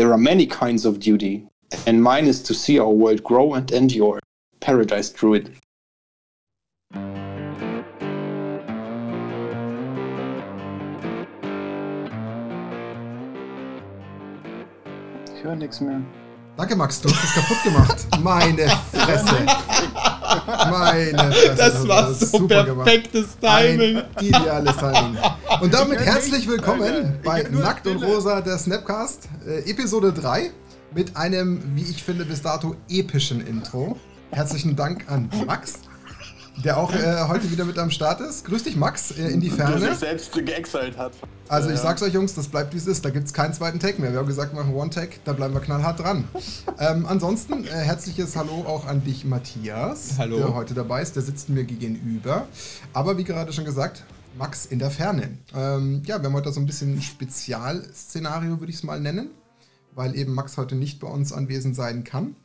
There are many kinds of duty, and mine is to see our world grow and endure. Paradise Druid. Ich höre nichts mehr. Danke, Max, du hast es kaputt gemacht. Meine Fresse. Meine Fresse. Das war so perfektes Timing. Ein ideales Timing. Und damit herzlich willkommen bei Nackt und Rosa, der Snapcast, äh, Episode 3, mit einem, wie ich finde, bis dato epischen Intro. Herzlichen Dank an Max der auch äh, heute wieder mit am Start ist. Grüß dich, Max, äh, in die Ferne. Der sich selbst geexalt hat. Also ich sag's euch, Jungs, das bleibt wie es ist. Da gibt's keinen zweiten Tag mehr. Wir haben gesagt, wir machen One-Tag, da bleiben wir knallhart dran. ähm, ansonsten, äh, herzliches Hallo auch an dich, Matthias, Hallo. der heute dabei ist. Der sitzt mir gegenüber. Aber wie gerade schon gesagt, Max in der Ferne. Ähm, ja, wir haben heute so ein bisschen ein Spezialszenario, würde ich es mal nennen, weil eben Max heute nicht bei uns anwesend sein kann.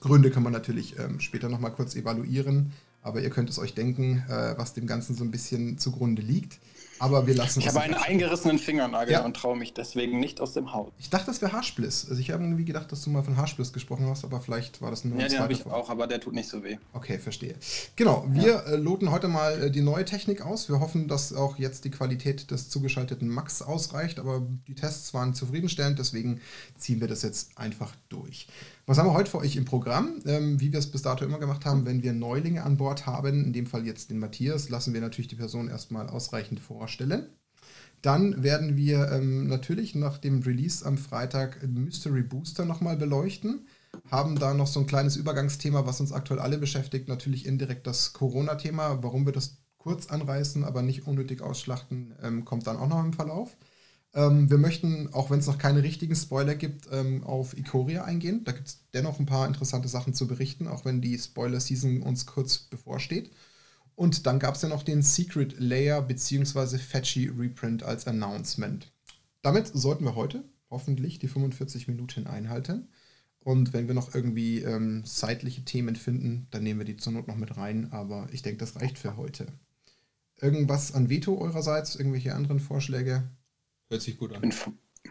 Gründe kann man natürlich ähm, später nochmal kurz evaluieren. Aber ihr könnt es euch denken, äh, was dem Ganzen so ein bisschen zugrunde liegt. Aber wir lassen Ich habe einen eingerissenen Fingernagel ja. und traue mich deswegen nicht aus dem Haus. Ich dachte, das wäre Haarspliss. Also ich habe irgendwie gedacht, dass du mal von Haarspliss gesprochen hast, aber vielleicht war das nur Ja, den habe ich auch, aber der tut nicht so weh. Okay, verstehe. Genau, wir ja. äh, loten heute mal äh, die neue Technik aus. Wir hoffen, dass auch jetzt die Qualität des zugeschalteten Max ausreicht, aber die Tests waren zufriedenstellend, deswegen ziehen wir das jetzt einfach durch. Was haben wir heute für euch im Programm? Ähm, wie wir es bis dato immer gemacht haben, wenn wir Neulinge an Bord haben, in dem Fall jetzt den Matthias, lassen wir natürlich die Person erstmal ausreichend vorstellen. Dann werden wir ähm, natürlich nach dem Release am Freitag Mystery Booster nochmal beleuchten. Haben da noch so ein kleines Übergangsthema, was uns aktuell alle beschäftigt. Natürlich indirekt das Corona-Thema. Warum wir das kurz anreißen, aber nicht unnötig ausschlachten, ähm, kommt dann auch noch im Verlauf. Ähm, wir möchten, auch wenn es noch keine richtigen Spoiler gibt, ähm, auf Ikoria eingehen. Da gibt es dennoch ein paar interessante Sachen zu berichten, auch wenn die Spoiler-Season uns kurz bevorsteht. Und dann gab es ja noch den Secret Layer bzw. Fetchy Reprint als Announcement. Damit sollten wir heute hoffentlich die 45 Minuten einhalten. Und wenn wir noch irgendwie ähm, zeitliche Themen finden, dann nehmen wir die zur Not noch mit rein. Aber ich denke, das reicht für heute. Irgendwas an Veto eurerseits? Irgendwelche anderen Vorschläge? Hört sich gut an.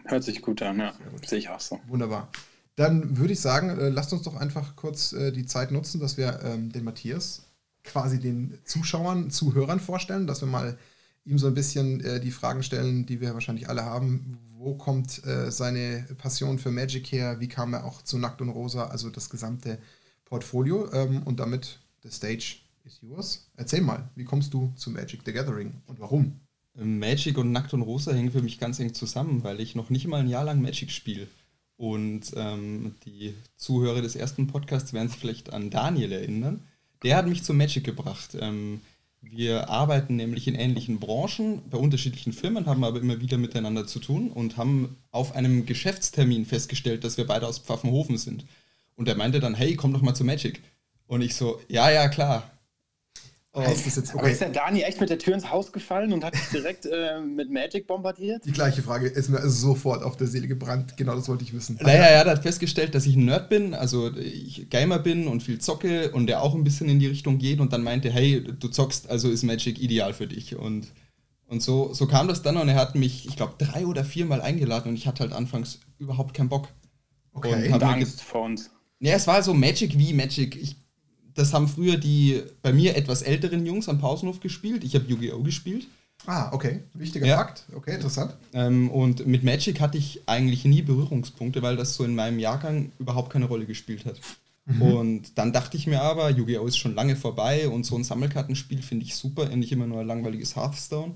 Hört sich gut an, ja. Sehe ich auch so. Wunderbar. Dann würde ich sagen, äh, lasst uns doch einfach kurz äh, die Zeit nutzen, dass wir ähm, den Matthias quasi den Zuschauern, Zuhörern vorstellen, dass wir mal ihm so ein bisschen äh, die Fragen stellen, die wir wahrscheinlich alle haben. Wo kommt äh, seine Passion für Magic her? Wie kam er auch zu Nackt und Rosa? Also das gesamte Portfolio. Ähm, und damit, the stage is yours. Erzähl mal, wie kommst du zu Magic the Gathering und warum? Magic und Nackt und Rosa hängen für mich ganz eng zusammen, weil ich noch nicht mal ein Jahr lang Magic spiele. Und ähm, die Zuhörer des ersten Podcasts werden sich vielleicht an Daniel erinnern. Der hat mich zu Magic gebracht. Ähm, wir arbeiten nämlich in ähnlichen Branchen, bei unterschiedlichen Firmen, haben aber immer wieder miteinander zu tun und haben auf einem Geschäftstermin festgestellt, dass wir beide aus Pfaffenhofen sind. Und er meinte dann, hey, komm doch mal zu Magic. Und ich so, ja, ja, klar. Oh. Das jetzt, okay. Aber ist der Dani echt mit der Tür ins Haus gefallen und hat dich direkt äh, mit Magic bombardiert? Die gleiche Frage ist mir sofort auf der Seele gebrannt. Genau das wollte ich wissen. Naja, er hat festgestellt, dass ich ein Nerd bin, also ich Gamer bin und viel zocke und der auch ein bisschen in die Richtung geht und dann meinte, hey, du zockst, also ist Magic ideal für dich. Und, und so, so kam das dann und er hat mich, ich glaube, drei oder viermal eingeladen und ich hatte halt anfangs überhaupt keinen Bock. Okay, und, und Angst vor uns. Ja, es war so Magic wie Magic. Ich das haben früher die bei mir etwas älteren Jungs am Pausenhof gespielt. Ich habe Yu-Gi-Oh! gespielt. Ah, okay. Wichtiger ja. Fakt. Okay, interessant. Ähm, und mit Magic hatte ich eigentlich nie Berührungspunkte, weil das so in meinem Jahrgang überhaupt keine Rolle gespielt hat. Mhm. Und dann dachte ich mir aber, Yu-Gi-Oh! ist schon lange vorbei und so ein Sammelkartenspiel finde ich super, nicht immer nur ein langweiliges Hearthstone.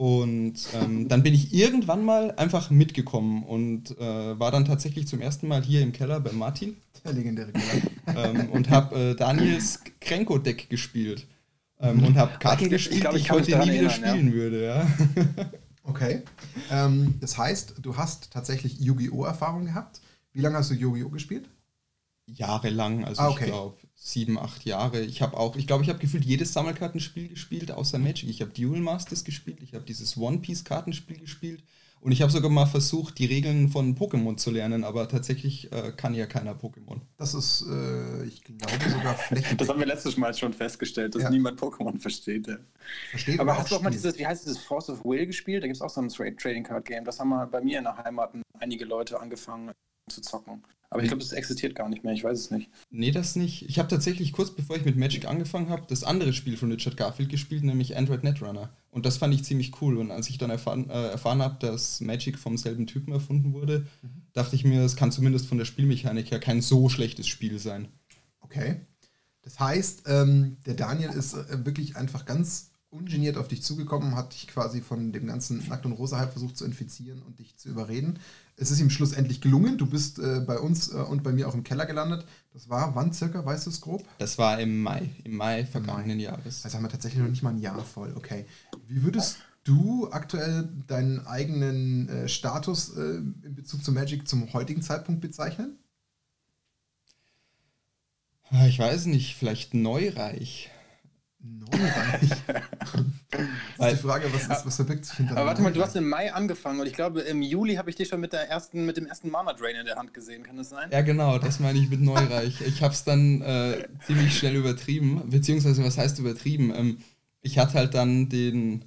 Und ähm, dann bin ich irgendwann mal einfach mitgekommen und äh, war dann tatsächlich zum ersten Mal hier im Keller bei Martin. Der legendäre Keller. ähm, und habe äh, Daniels Krenko-Deck gespielt. Ähm, und habe Karten okay, gespielt, ich die ich heute nie wieder spielen ja. würde. Ja. okay. Ähm, das heißt, du hast tatsächlich Yu-Gi-Oh! Erfahrung gehabt. Wie lange hast du Yu-Gi-Oh! gespielt? Jahrelang, also ah, okay. ich glaube sieben, acht Jahre. Ich habe auch, ich glaube, ich habe gefühlt jedes Sammelkartenspiel gespielt, außer Magic. Ich habe Duel Masters gespielt, ich habe dieses One Piece Kartenspiel gespielt Und ich habe sogar mal versucht, die Regeln von Pokémon zu lernen, aber tatsächlich äh, kann ja keiner Pokémon. Das ist, äh, ich glaube, sogar flächendeckend. Das haben wir letztes Mal schon festgestellt, dass ja. niemand Pokémon versteht. Ja. Versteht aber hast du auch mal dieses, wie heißt dieses Force of Will gespielt? Da gibt es auch so ein Trading Card Game. Das haben wir bei mir in der Heimat einige Leute angefangen zu zocken. Aber ich glaube, es existiert gar nicht mehr, ich weiß es nicht. Nee, das nicht. Ich habe tatsächlich kurz bevor ich mit Magic angefangen habe, das andere Spiel von Richard Garfield gespielt, nämlich Android Netrunner. Und das fand ich ziemlich cool. Und als ich dann erfahren, äh, erfahren habe, dass Magic vom selben Typen erfunden wurde, mhm. dachte ich mir, es kann zumindest von der Spielmechanik her kein so schlechtes Spiel sein. Okay. Das heißt, ähm, der Daniel ist äh, wirklich einfach ganz ungeniert auf dich zugekommen, hat dich quasi von dem ganzen Nackt- und Rosa-Hype versucht zu infizieren und dich zu überreden. Es ist ihm schlussendlich gelungen. Du bist äh, bei uns äh, und bei mir auch im Keller gelandet. Das war wann circa, weißt du es grob? Das war im Mai, im Mai vergangenen Mai. Jahres. Also haben wir tatsächlich noch nicht mal ein Jahr voll. Okay. Wie würdest du aktuell deinen eigenen äh, Status äh, in Bezug zu Magic zum heutigen Zeitpunkt bezeichnen? Ich weiß nicht, vielleicht neureich. Neureich. das ist die Frage, was, ist, was verbirgt sich hinter Aber warte mal, du hast im Mai angefangen und ich glaube, im Juli habe ich dich schon mit, der ersten, mit dem ersten Mana Drain in der Hand gesehen. Kann das sein? Ja, genau, das meine ich mit neureich. Ich habe es dann äh, ziemlich schnell übertrieben, beziehungsweise was heißt übertrieben? Ähm, ich hatte halt dann den.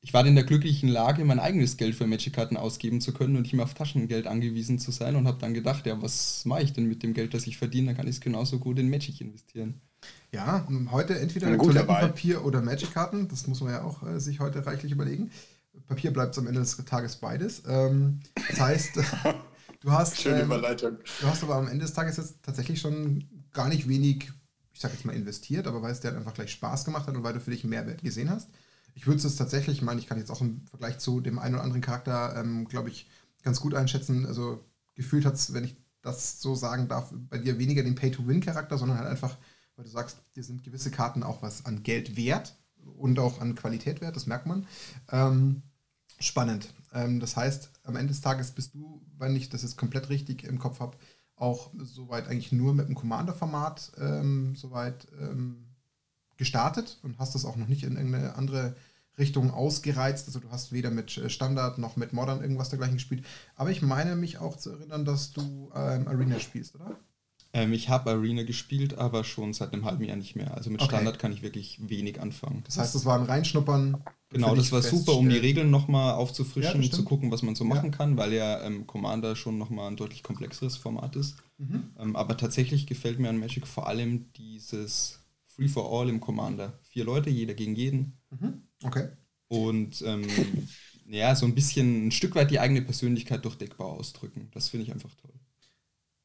Ich war in der glücklichen Lage, mein eigenes Geld für Magic-Karten ausgeben zu können und nicht mehr auf Taschengeld angewiesen zu sein und habe dann gedacht, ja, was mache ich denn mit dem Geld, das ich verdiene? Dann kann ich es genauso gut in Magic investieren. Ja, heute entweder Toilettenpapier oder Magic-Karten. Das muss man ja auch äh, sich heute reichlich überlegen. Papier bleibt am Ende des Tages beides. Ähm, das heißt, du hast. Schöne ähm, Überleitung. Du hast aber am Ende des Tages jetzt tatsächlich schon gar nicht wenig, ich sag jetzt mal, investiert, aber weil es dir halt einfach gleich Spaß gemacht hat und weil du für dich einen Mehrwert gesehen hast. Ich würde es tatsächlich, ich meine, ich kann jetzt auch im Vergleich zu dem einen oder anderen Charakter, ähm, glaube ich, ganz gut einschätzen. Also gefühlt hat es, wenn ich das so sagen darf, bei dir weniger den Pay-to-Win-Charakter, sondern halt einfach weil du sagst, dir sind gewisse Karten auch was an Geld wert und auch an Qualität wert, das merkt man. Ähm, spannend. Ähm, das heißt, am Ende des Tages bist du, wenn ich das jetzt komplett richtig im Kopf habe, auch soweit eigentlich nur mit dem Commander-Format ähm, soweit ähm, gestartet und hast das auch noch nicht in irgendeine andere Richtung ausgereizt. Also du hast weder mit äh, Standard noch mit Modern irgendwas dergleichen gespielt. Aber ich meine mich auch zu erinnern, dass du ähm, Arena spielst, oder? Ähm, ich habe Arena gespielt, aber schon seit einem halben Jahr nicht mehr. Also mit okay. Standard kann ich wirklich wenig anfangen. Das heißt, das war ein Reinschnuppern. Genau, das war super, um die Regeln nochmal aufzufrischen, ja, zu gucken, was man so machen ja. kann, weil ja ähm, Commander schon nochmal ein deutlich komplexeres Format ist. Mhm. Ähm, aber tatsächlich gefällt mir an Magic vor allem dieses Free for All im Commander. Vier Leute, jeder gegen jeden. Mhm. Okay. Und ähm, ja, so ein bisschen ein Stück weit die eigene Persönlichkeit durch Deckbau ausdrücken. Das finde ich einfach toll.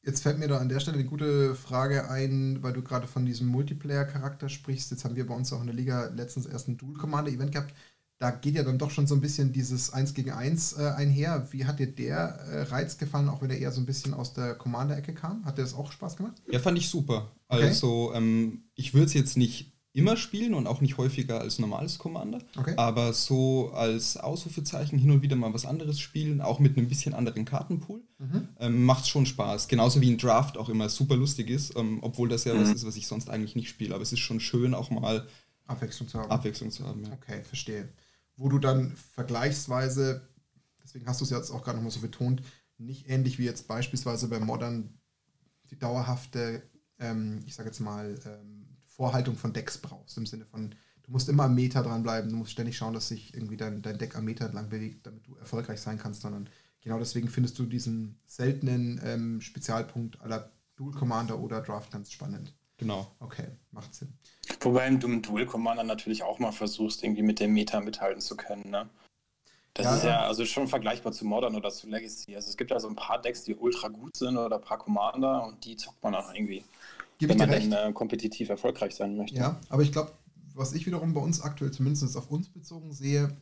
Jetzt fällt mir da an der Stelle eine gute Frage ein, weil du gerade von diesem Multiplayer-Charakter sprichst. Jetzt haben wir bei uns auch in der Liga letztens erst ein Dual-Commander-Event gehabt. Da geht ja dann doch schon so ein bisschen dieses 1 gegen 1 äh, einher. Wie hat dir der äh, Reiz gefallen, auch wenn er eher so ein bisschen aus der Commander-Ecke kam? Hat dir das auch Spaß gemacht? Ja, fand ich super. Okay. Also, ähm, ich würde es jetzt nicht immer spielen und auch nicht häufiger als normales Commander. Okay. Aber so als Ausrufezeichen hin und wieder mal was anderes spielen, auch mit einem bisschen anderen Kartenpool, mhm. ähm, macht schon Spaß. Genauso wie ein Draft auch immer super lustig ist, ähm, obwohl das ja mhm. was ist, was ich sonst eigentlich nicht spiele. Aber es ist schon schön, auch mal Abwechslung zu haben. Abwechslung zu haben ja. Okay, verstehe. Wo du dann vergleichsweise, deswegen hast du es jetzt auch gerade nochmal so betont, nicht ähnlich wie jetzt beispielsweise bei Modern die dauerhafte, ähm, ich sage jetzt mal, ähm, Vorhaltung von Decks brauchst. Im Sinne von, du musst immer am Meter dranbleiben, du musst ständig schauen, dass sich irgendwie dein, dein Deck am Meter entlang bewegt, damit du erfolgreich sein kannst, sondern genau deswegen findest du diesen seltenen ähm, Spezialpunkt aller Dual Commander oder Draft ganz spannend. Genau. Okay, macht Sinn. Wobei du im Dual Commander natürlich auch mal versuchst, irgendwie mit dem Meta mithalten zu können, ne? Das ja, ist ja also schon vergleichbar zu Modern oder zu Legacy. Also es gibt ja so ein paar Decks, die ultra gut sind oder ein paar Commander und die zockt man auch irgendwie. Gebe wenn man dann äh, kompetitiv erfolgreich sein möchte. Ja, aber ich glaube, was ich wiederum bei uns aktuell zumindest auf uns bezogen sehe,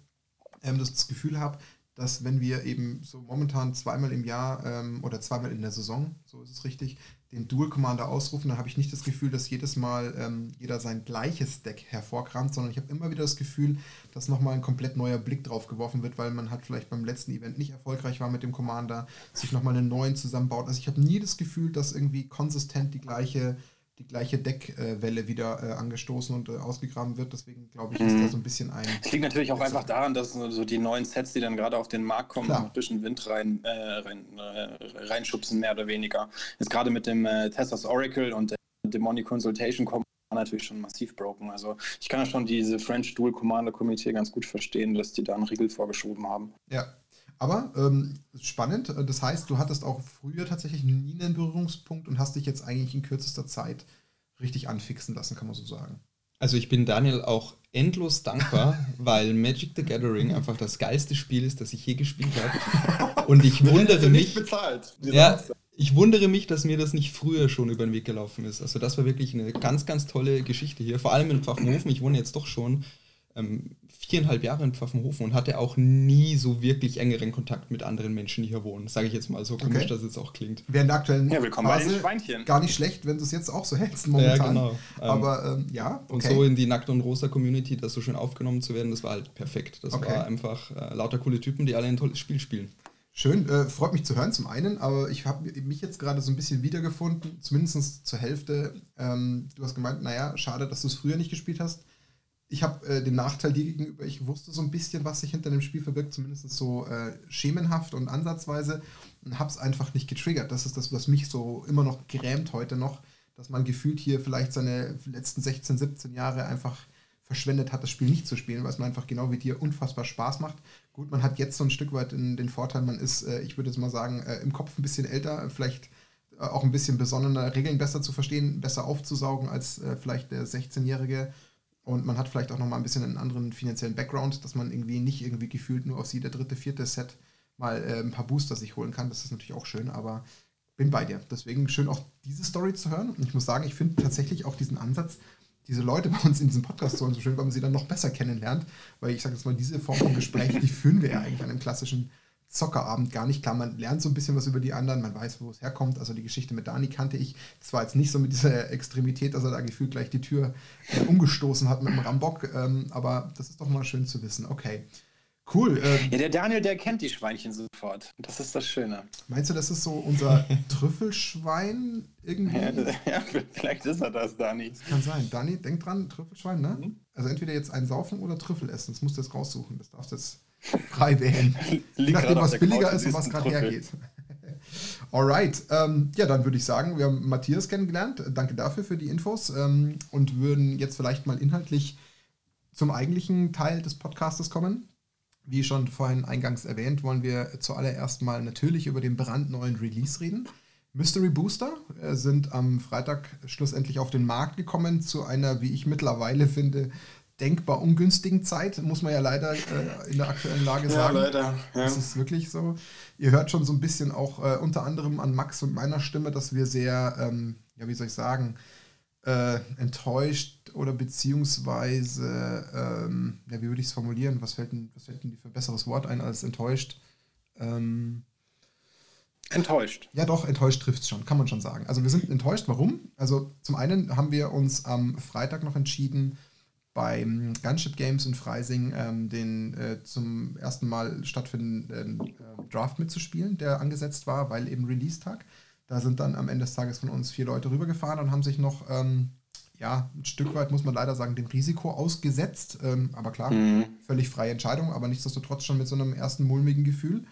ähm, dass ich das Gefühl habe, dass wenn wir eben so momentan zweimal im Jahr ähm, oder zweimal in der Saison, so ist es richtig, den Dual Commander ausrufen, dann habe ich nicht das Gefühl, dass jedes Mal ähm, jeder sein gleiches Deck hervorkramt, sondern ich habe immer wieder das Gefühl, dass nochmal ein komplett neuer Blick drauf geworfen wird, weil man halt vielleicht beim letzten Event nicht erfolgreich war mit dem Commander, sich nochmal einen neuen zusammenbaut. Also ich habe nie das Gefühl, dass irgendwie konsistent die gleiche, die gleiche Deckwelle wieder äh, angestoßen und äh, ausgegraben wird. Deswegen glaube ich, ist mhm. da so ein bisschen ein. Es liegt natürlich auch einfach daran, dass so die neuen Sets, die dann gerade auf den Markt kommen, ein bisschen Wind rein, äh, rein äh, reinschubsen, mehr oder weniger. Jetzt gerade mit dem äh, Tessers Oracle und der Demonic Consultation kommen natürlich schon massiv broken. Also ich kann ja schon diese French Dual Commander Komitee ganz gut verstehen, dass die da einen Riegel vorgeschoben haben. Ja, aber ähm, spannend. Das heißt, du hattest auch früher tatsächlich nie einen Berührungspunkt und hast dich jetzt eigentlich in kürzester Zeit richtig anfixen lassen, kann man so sagen. Also ich bin Daniel auch endlos dankbar, weil Magic the Gathering einfach das geilste Spiel ist, das ich je gespielt habe. Und ich wundere mich. Bezahlt, ja, ich wundere mich, dass mir das nicht früher schon über den Weg gelaufen ist. Also das war wirklich eine ganz, ganz tolle Geschichte hier. Vor allem in Pfaffenhofen. Ich wohne jetzt doch schon ähm, viereinhalb Jahre in Pfaffenhofen und hatte auch nie so wirklich engeren Kontakt mit anderen Menschen, die hier wohnen. Sage ich jetzt mal so komisch, okay. dass es auch klingt. Während der aktuellen ja, willkommen Phase bei den Schweinchen. gar nicht schlecht, wenn du es jetzt auch so hältst momentan. Ja, genau. Ähm, Aber ähm, ja, okay. Und so in die Nackt- und Rosa-Community, das so schön aufgenommen zu werden, das war halt perfekt. Das okay. war einfach äh, lauter coole Typen, die alle ein tolles Spiel spielen. Schön, äh, freut mich zu hören zum einen, aber ich habe mich jetzt gerade so ein bisschen wiedergefunden, zumindest zur Hälfte. Ähm, du hast gemeint, naja, schade, dass du es früher nicht gespielt hast. Ich habe äh, den Nachteil dir gegenüber, ich wusste so ein bisschen, was sich hinter dem Spiel verbirgt, zumindest so äh, schemenhaft und ansatzweise und habe es einfach nicht getriggert. Das ist das, was mich so immer noch grämt heute noch, dass man gefühlt hier vielleicht seine letzten 16, 17 Jahre einfach verschwendet hat, das Spiel nicht zu spielen, weil es mir einfach genau wie dir unfassbar Spaß macht. Gut, man hat jetzt so ein Stück weit den Vorteil, man ist, äh, ich würde jetzt mal sagen, äh, im Kopf ein bisschen älter, vielleicht äh, auch ein bisschen besonnener, Regeln besser zu verstehen, besser aufzusaugen als vielleicht der 16-Jährige. Und man hat vielleicht auch nochmal ein bisschen einen anderen finanziellen Background, dass man irgendwie nicht irgendwie gefühlt nur aus jeder dritte, vierte Set mal ein paar Booster sich holen kann. Das ist natürlich auch schön, aber bin bei dir. Deswegen schön auch diese Story zu hören. Und ich muss sagen, ich finde tatsächlich auch diesen Ansatz, diese Leute bei uns in diesem Podcast so, so schön, weil man sie dann noch besser kennenlernt. Weil ich sage jetzt mal, diese Form von Gespräch, die führen wir ja eigentlich an einem klassischen Zockerabend gar nicht. Klar, man lernt so ein bisschen was über die anderen, man weiß, wo es herkommt. Also die Geschichte mit Dani kannte ich. Das war jetzt nicht so mit dieser Extremität, dass er da gefühlt gleich die Tür äh, umgestoßen hat mit dem Rambock. Ähm, aber das ist doch mal schön zu wissen. Okay. Cool. Ähm, ja, der Daniel, der kennt die Schweinchen sofort. Das ist das Schöne. Meinst du, das ist so unser Trüffelschwein irgendwie? Ja, ja, vielleicht ist er das, Dani. Das kann sein. Dani, denk dran, Trüffelschwein, ne? Mhm. Also entweder jetzt ein Saufen oder Trüffel essen. Das musst du jetzt raussuchen. Das darfst du jetzt frei wählen. Je nachdem, was billiger ist und was gerade hergeht. Alright, ähm, ja, dann würde ich sagen, wir haben Matthias kennengelernt. Danke dafür für die Infos ähm, und würden jetzt vielleicht mal inhaltlich zum eigentlichen Teil des Podcastes kommen. Wie schon vorhin eingangs erwähnt, wollen wir zuallererst mal natürlich über den brandneuen Release reden. Mystery Booster äh, sind am Freitag schlussendlich auf den Markt gekommen zu einer, wie ich mittlerweile finde, denkbar ungünstigen Zeit, muss man ja leider äh, in der aktuellen Lage sagen. Ja, leider. Ja. Das ist wirklich so. Ihr hört schon so ein bisschen auch äh, unter anderem an Max und meiner Stimme, dass wir sehr, ähm, ja, wie soll ich sagen, äh, enttäuscht oder beziehungsweise, ähm, ja, wie würde ich es formulieren? Was fällt, denn, was fällt denn für ein besseres Wort ein als enttäuscht? Ähm, enttäuscht. Ja, doch, enttäuscht trifft es schon, kann man schon sagen. Also wir sind enttäuscht. Warum? Also zum einen haben wir uns am Freitag noch entschieden, beim Gunship Games in Freising ähm, den äh, zum ersten Mal stattfindenden äh, Draft mitzuspielen, der angesetzt war, weil eben Release-Tag. Da sind dann am Ende des Tages von uns vier Leute rübergefahren und haben sich noch, ähm, ja, ein Stück weit, muss man leider sagen, dem Risiko ausgesetzt. Ähm, aber klar, mhm. völlig freie Entscheidung, aber nichtsdestotrotz schon mit so einem ersten mulmigen Gefühl.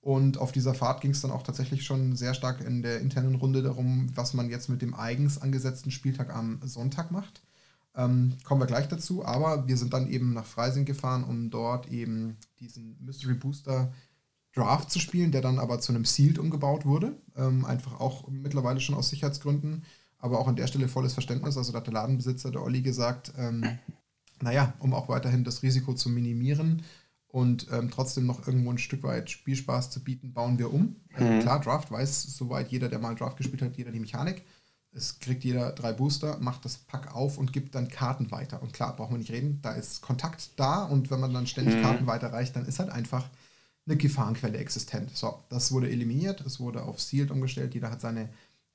Und auf dieser Fahrt ging es dann auch tatsächlich schon sehr stark in der internen Runde darum, was man jetzt mit dem eigens angesetzten Spieltag am Sonntag macht. Ähm, kommen wir gleich dazu, aber wir sind dann eben nach Freising gefahren, um dort eben diesen Mystery Booster Draft zu spielen, der dann aber zu einem Sealed umgebaut wurde. Ähm, einfach auch mittlerweile schon aus Sicherheitsgründen, aber auch an der Stelle volles Verständnis. Also da hat der Ladenbesitzer, der Olli, gesagt, ähm, naja, um auch weiterhin das Risiko zu minimieren und ähm, trotzdem noch irgendwo ein Stück weit Spielspaß zu bieten, bauen wir um. Ähm, mhm. klar, Draft weiß soweit jeder, der mal Draft gespielt hat, jeder die Mechanik. Es kriegt jeder drei Booster, macht das Pack auf und gibt dann Karten weiter. Und klar, brauchen wir nicht reden, da ist Kontakt da und wenn man dann ständig mhm. Karten weiterreicht, dann ist halt einfach eine Gefahrenquelle existent. So, das wurde eliminiert, es wurde auf Sealed umgestellt, jeder hat seine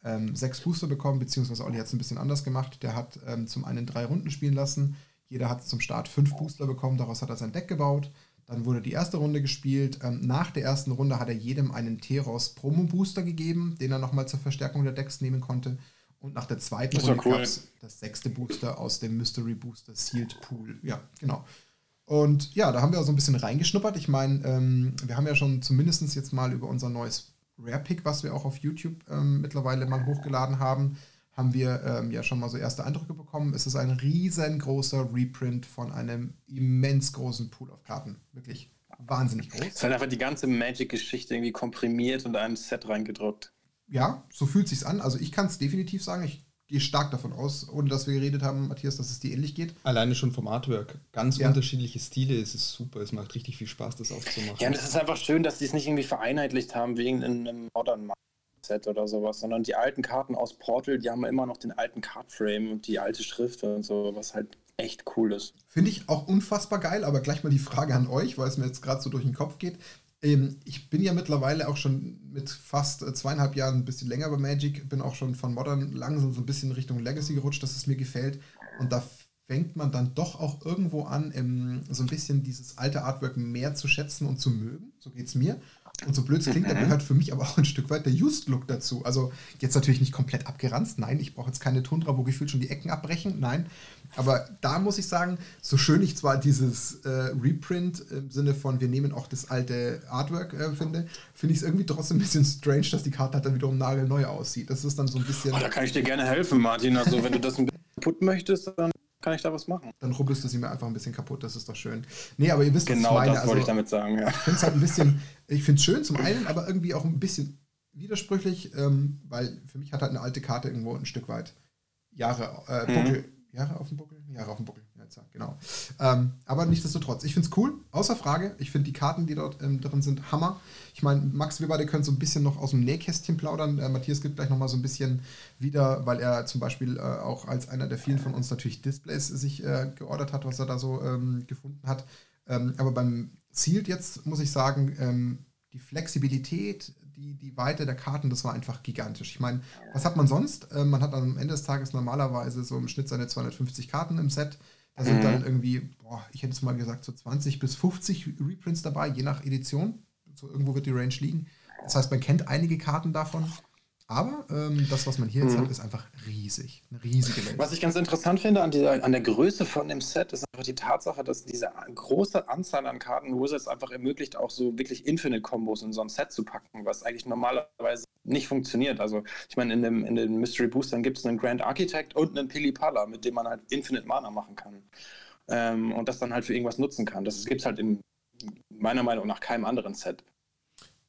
ähm, sechs Booster bekommen, beziehungsweise Olli hat es ein bisschen anders gemacht. Der hat ähm, zum einen drei Runden spielen lassen, jeder hat zum Start fünf Booster bekommen, daraus hat er sein Deck gebaut. Dann wurde die erste Runde gespielt. Ähm, nach der ersten Runde hat er jedem einen Teros Promo Booster gegeben, den er nochmal zur Verstärkung der Decks nehmen konnte. Und nach der zweiten Runde cool. gab es das sechste Booster aus dem Mystery Booster Sealed Pool. Ja, genau. Und ja, da haben wir so ein bisschen reingeschnuppert. Ich meine, ähm, wir haben ja schon zumindest jetzt mal über unser neues Rare Pick, was wir auch auf YouTube ähm, mittlerweile mal hochgeladen haben, haben wir ähm, ja schon mal so erste Eindrücke bekommen. Es ist ein riesengroßer Reprint von einem immens großen Pool of Karten. Wirklich wahnsinnig groß. Es ist halt einfach die ganze Magic-Geschichte irgendwie komprimiert und in ein Set reingedruckt. Ja, so fühlt sich's an. Also ich kann es definitiv sagen. Ich gehe stark davon aus, ohne dass wir geredet haben, Matthias, dass es dir ähnlich geht. Alleine schon vom Artwork. Ganz ja. unterschiedliche Stile, es ist super. Es macht richtig viel Spaß, das aufzumachen. Ja, und es ist einfach schön, dass sie es nicht irgendwie vereinheitlicht haben wegen einem Modern Set oder sowas, sondern die alten Karten aus Portal, die haben immer noch den alten Cardframe und die alte Schrift und so, was halt echt cool ist. Finde ich auch unfassbar geil, aber gleich mal die Frage an euch, weil es mir jetzt gerade so durch den Kopf geht. Ähm, ich bin ja mittlerweile auch schon mit fast äh, zweieinhalb Jahren ein bisschen länger bei Magic, bin auch schon von Modern langsam so ein bisschen Richtung Legacy gerutscht, dass es mir gefällt. Und da fängt man dann doch auch irgendwo an, ähm, so ein bisschen dieses alte Artwork mehr zu schätzen und zu mögen. So geht es mir. Und so blöd es klingt, da mhm. gehört für mich aber auch ein Stück weit der Used-Look dazu. Also jetzt natürlich nicht komplett abgeranzt. Nein, ich brauche jetzt keine Tundra, wo gefühlt schon die Ecken abbrechen. Nein. Aber da muss ich sagen, so schön ich zwar dieses äh, Reprint im Sinne von, wir nehmen auch das alte Artwork äh, finde, finde ich es irgendwie trotzdem ein bisschen strange, dass die Karte halt dann wiederum nagelneu aussieht. Das ist dann so ein bisschen. Oh, da kann ich dir gerne helfen, Martin. Also, wenn du das ein bisschen kaputt möchtest, dann kann ich da was machen. Dann rubbelst du sie mir einfach ein bisschen kaputt, das ist doch schön. Nee, aber ihr wisst, genau, was ich meine. Genau, das wollte also, ich damit sagen, ja. Ich finde es halt ein bisschen, ich finde es schön zum einen, aber irgendwie auch ein bisschen widersprüchlich, ähm, weil für mich hat halt eine alte Karte irgendwo ein Stück weit Jahre, äh, Buckel, mhm. Jahre auf dem Buckel? Jahre auf dem Buckel, ja, genau. Ähm, aber nichtsdestotrotz, ich finde es cool, außer Frage. Ich finde die Karten, die dort ähm, drin sind, Hammer. Ich meine, Max, wir beide können so ein bisschen noch aus dem Nähkästchen plaudern. Äh, Matthias gibt gleich nochmal so ein bisschen wieder, weil er zum Beispiel äh, auch als einer der vielen von uns natürlich Displays sich äh, geordert hat, was er da so ähm, gefunden hat. Ähm, aber beim Zielt jetzt, muss ich sagen, ähm, die Flexibilität, die, die Weite der Karten, das war einfach gigantisch. Ich meine, was hat man sonst? Äh, man hat am Ende des Tages normalerweise so im Schnitt seine 250 Karten im Set. Da sind mhm. dann irgendwie, boah, ich hätte es mal gesagt, so 20 bis 50 Reprints dabei, je nach Edition. So irgendwo wird die Range liegen. Das heißt, man kennt einige Karten davon. Aber ähm, das, was man hier jetzt mhm. hat, ist einfach riesig. Eine riesige Welt. Was ich ganz interessant finde an, dieser, an der Größe von dem Set, ist einfach die Tatsache, dass diese große Anzahl an Karten Wizards einfach ermöglicht, auch so wirklich Infinite-Kombos in so ein Set zu packen, was eigentlich normalerweise nicht funktioniert. Also, ich meine, in, dem, in den Mystery Boostern gibt es einen Grand Architect und einen Pilipala, mit dem man halt Infinite Mana machen kann. Ähm, und das dann halt für irgendwas nutzen kann. Das gibt es halt in meiner Meinung nach keinem anderen Set.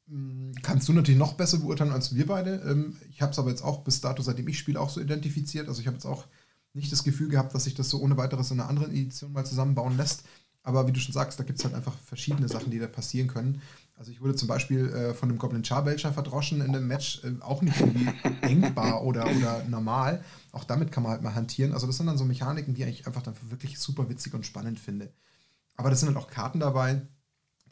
Hm, kannst du natürlich noch besser beurteilen als wir beide. Ähm, ich habe es aber jetzt auch bis dato, seitdem ich spiele, auch so identifiziert. Also ich habe jetzt auch nicht das Gefühl gehabt, dass sich das so ohne weiteres in einer anderen Edition mal zusammenbauen lässt. Aber wie du schon sagst, da gibt es halt einfach verschiedene Sachen, die da passieren können. Also ich wurde zum Beispiel äh, von einem Goblin Charbelcher verdroschen in dem Match, äh, auch nicht irgendwie denkbar oder, oder normal. Auch damit kann man halt mal hantieren. Also das sind dann so Mechaniken, die ich einfach dann wirklich super witzig und spannend finde. Aber das sind halt auch Karten dabei,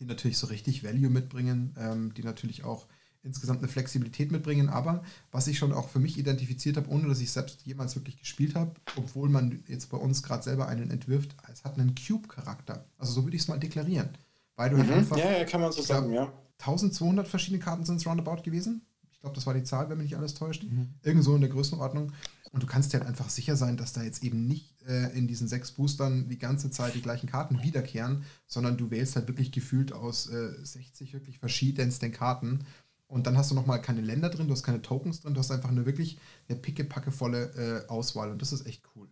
die natürlich so richtig Value mitbringen, ähm, die natürlich auch insgesamt eine Flexibilität mitbringen. Aber was ich schon auch für mich identifiziert habe, ohne dass ich selbst jemals wirklich gespielt habe, obwohl man jetzt bei uns gerade selber einen entwirft, es hat einen Cube-Charakter. Also so würde ich es mal deklarieren. Weil du halt mhm. einfach. Ja, ja, kann man so sagen, ja. 1200 verschiedene Karten sind es roundabout gewesen. Ich glaube, das war die Zahl, wenn mich nicht alles täuscht. Mhm. Irgendwo in der Größenordnung. Und du kannst dir halt einfach sicher sein, dass da jetzt eben nicht äh, in diesen sechs Boostern die ganze Zeit die gleichen Karten wiederkehren, sondern du wählst halt wirklich gefühlt aus äh, 60 wirklich verschiedensten Karten. Und dann hast du nochmal keine Länder drin, du hast keine Tokens drin, du hast einfach eine wirklich eine pickepackevolle äh, Auswahl und das ist echt cool.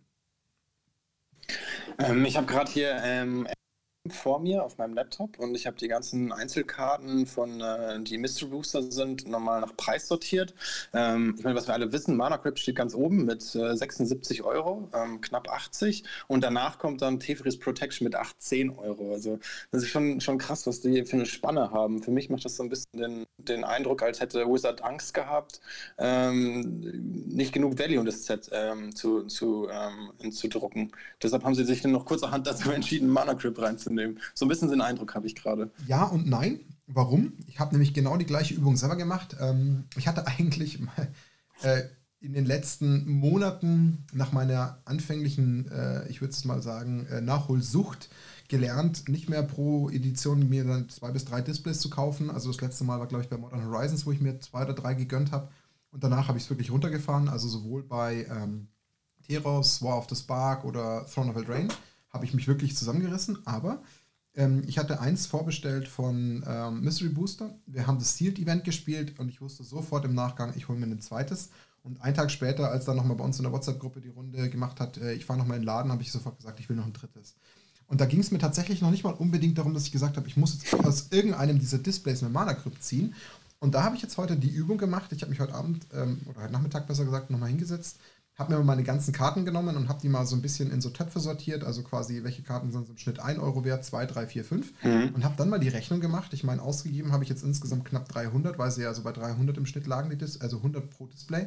Ähm, ich habe gerade hier ähm, vor mir auf meinem Laptop und ich habe die ganzen Einzelkarten von, äh, die Mystery Booster sind, nochmal nach Preis sortiert. Ähm, ich meine, was wir alle wissen, Mana Crypt steht ganz oben mit äh, 76 Euro, ähm, knapp 80 und danach kommt dann Tefris Protection mit 18 Euro. Also das ist schon, schon krass, was die für eine Spanne haben. Für mich macht das so ein bisschen den, den Eindruck, als hätte Wizard Angst gehabt, ähm, nicht genug Value in das Set ähm, zu, zu, ähm, zu drucken. Deshalb haben sie sich dann noch kurzerhand dazu entschieden, Mana Crypt reinzunehmen nehmen. So ein bisschen den Eindruck habe ich gerade. Ja und nein. Warum? Ich habe nämlich genau die gleiche Übung selber gemacht. Ähm, ich hatte eigentlich äh, in den letzten Monaten nach meiner anfänglichen, äh, ich würde es mal sagen, äh, Nachholsucht gelernt, nicht mehr pro Edition mir dann zwei bis drei Displays zu kaufen. Also das letzte Mal war, glaube ich, bei Modern Horizons, wo ich mir zwei oder drei gegönnt habe. Und danach habe ich es wirklich runtergefahren, also sowohl bei ähm, Teros, War of the Spark oder Throne of Eldraine habe ich mich wirklich zusammengerissen, aber ähm, ich hatte eins vorbestellt von ähm, Mystery Booster. Wir haben das Sealed Event gespielt und ich wusste sofort im Nachgang, ich hole mir ein zweites. Und einen Tag später, als dann nochmal bei uns in der WhatsApp-Gruppe die Runde gemacht hat, äh, ich fahre nochmal in den Laden, habe ich sofort gesagt, ich will noch ein drittes. Und da ging es mir tatsächlich noch nicht mal unbedingt darum, dass ich gesagt habe, ich muss jetzt aus irgendeinem dieser Displays eine Mana-Crypt ziehen. Und da habe ich jetzt heute die Übung gemacht. Ich habe mich heute Abend, ähm, oder heute Nachmittag besser gesagt, nochmal hingesetzt, habe mir meine ganzen Karten genommen und habe die mal so ein bisschen in so Töpfe sortiert. Also quasi, welche Karten sind im Schnitt 1 Euro wert, 2, 3, 4, 5. Mhm. Und habe dann mal die Rechnung gemacht. Ich meine, ausgegeben habe ich jetzt insgesamt knapp 300, weil sie ja so bei 300 im Schnitt lagen, also 100 pro Display.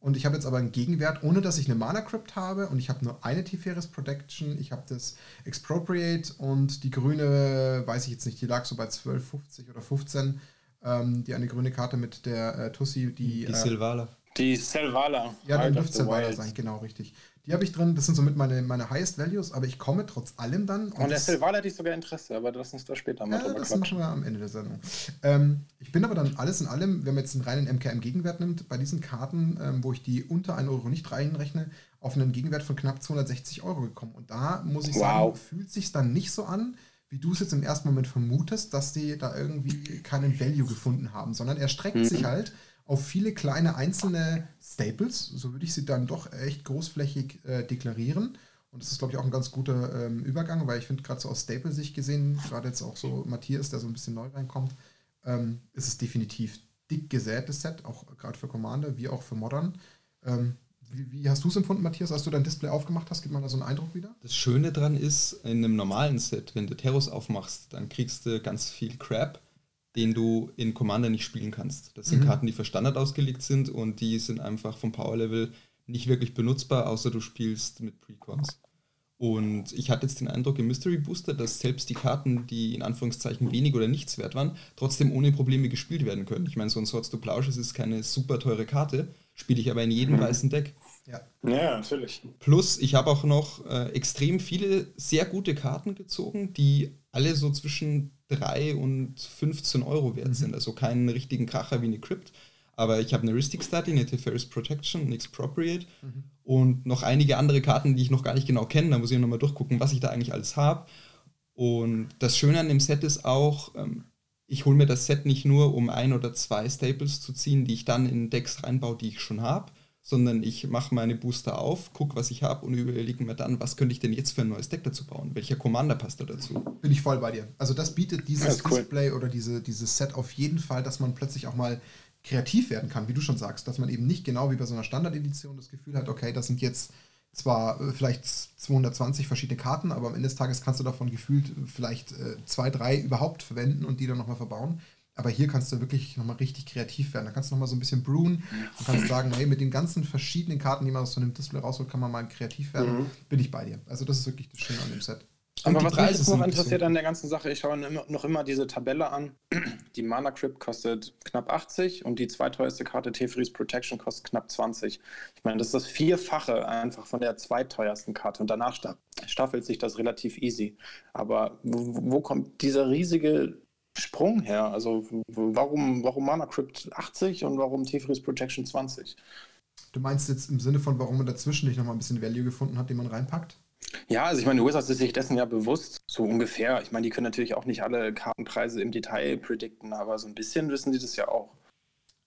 Und ich habe jetzt aber einen Gegenwert, ohne dass ich eine Mana Crypt habe. Und ich habe nur eine Tiferes Protection. Ich habe das Expropriate und die grüne, weiß ich jetzt nicht, die lag so bei 12,50 oder 15. Ähm, die eine grüne Karte mit der äh, Tussi, die. Die äh, Silvala. Die Selvala. Ja, die dürfte Selvala sein, genau, richtig. Die habe ich drin, das sind somit meine, meine Highest Values, aber ich komme trotz allem dann. Und, und der Selvala hätte ich sogar Interesse, aber lass uns da später mal ja, drüber Das machen wir am Ende der Sendung. Ähm, ich bin aber dann alles in allem, wenn man jetzt einen reinen MKM-Gegenwert nimmt, bei diesen Karten, ähm, wo ich die unter 1 Euro nicht reinrechne, auf einen Gegenwert von knapp 260 Euro gekommen. Und da muss ich wow. sagen, fühlt sich dann nicht so an, wie du es jetzt im ersten Moment vermutest, dass die da irgendwie keinen Value gefunden haben, sondern er streckt mhm. sich halt auf viele kleine einzelne Staples. So würde ich sie dann doch echt großflächig äh, deklarieren. Und das ist, glaube ich, auch ein ganz guter ähm, Übergang, weil ich finde, gerade so aus Staple-Sicht gesehen, gerade jetzt auch so Matthias, der so ein bisschen neu reinkommt, ähm, ist es definitiv dick gesätes Set, auch gerade für Commander wie auch für Modern. Ähm, wie, wie, hast du es empfunden, Matthias, als du dein Display aufgemacht hast? Gib mal da so einen Eindruck wieder. Das Schöne daran ist, in einem normalen Set, wenn du Terros aufmachst, dann kriegst du ganz viel Crap den du in Commander nicht spielen kannst. Das sind mhm. Karten, die für Standard ausgelegt sind und die sind einfach vom Power-Level nicht wirklich benutzbar, außer du spielst mit Precons. Und ich hatte jetzt den Eindruck im Mystery Booster, dass selbst die Karten, die in Anführungszeichen wenig oder nichts wert waren, trotzdem ohne Probleme gespielt werden können. Ich meine, so ein Swords to Plausch ist keine super teure Karte, spiele ich aber in jedem mhm. weißen Deck. Ja, ja natürlich. Plus, ich habe auch noch äh, extrem viele sehr gute Karten gezogen, die alle so zwischen 3 und 15 Euro wert mhm. sind. Also keinen richtigen Kracher wie eine Crypt. Aber ich habe eine Ristic Study, eine Teferis Protection, eine Expropriate mhm. und noch einige andere Karten, die ich noch gar nicht genau kenne. Da muss ich nochmal durchgucken, was ich da eigentlich alles habe. Und das Schöne an dem Set ist auch, ähm, ich hole mir das Set nicht nur, um ein oder zwei Staples zu ziehen, die ich dann in Decks reinbaue, die ich schon habe, sondern ich mache meine Booster auf, gucke, was ich habe und überlege mir dann, was könnte ich denn jetzt für ein neues Deck dazu bauen? Welcher Commander passt da dazu? Bin ich voll bei dir. Also das bietet dieses cool. Display oder diese, dieses Set auf jeden Fall, dass man plötzlich auch mal kreativ werden kann, wie du schon sagst, dass man eben nicht genau wie bei so einer Standardedition das Gefühl hat, okay, das sind jetzt zwar äh, vielleicht 220 verschiedene Karten, aber am Ende des Tages kannst du davon gefühlt vielleicht äh, zwei, drei überhaupt verwenden und die dann nochmal verbauen. Aber hier kannst du wirklich nochmal richtig kreativ werden. Da kannst du nochmal so ein bisschen brewen und kannst sagen, hey, mit den ganzen verschiedenen Karten, die man aus so einem Display rausholt, kann man mal kreativ werden. Mhm. Bin ich bei dir. Also das ist wirklich das Schöne an dem Set. Aber was mich jetzt noch interessiert an der ganzen Sache, ich schaue noch immer diese Tabelle an. Die Mana Crypt kostet knapp 80 und die zweiteuerste Karte Tefris Protection kostet knapp 20. Ich meine, das ist das Vierfache einfach von der zweiteuersten Karte und danach staffelt sich das relativ easy. Aber wo, wo kommt dieser riesige Sprung her? Also warum, warum Mana Crypt 80 und warum Tefris Protection 20? Du meinst jetzt im Sinne von, warum man dazwischen nicht nochmal ein bisschen Value gefunden hat, den man reinpackt? Ja, also ich meine, Wizards ist sich dessen ja bewusst, so ungefähr. Ich meine, die können natürlich auch nicht alle Kartenpreise im Detail predikten, aber so ein bisschen wissen sie das ja auch.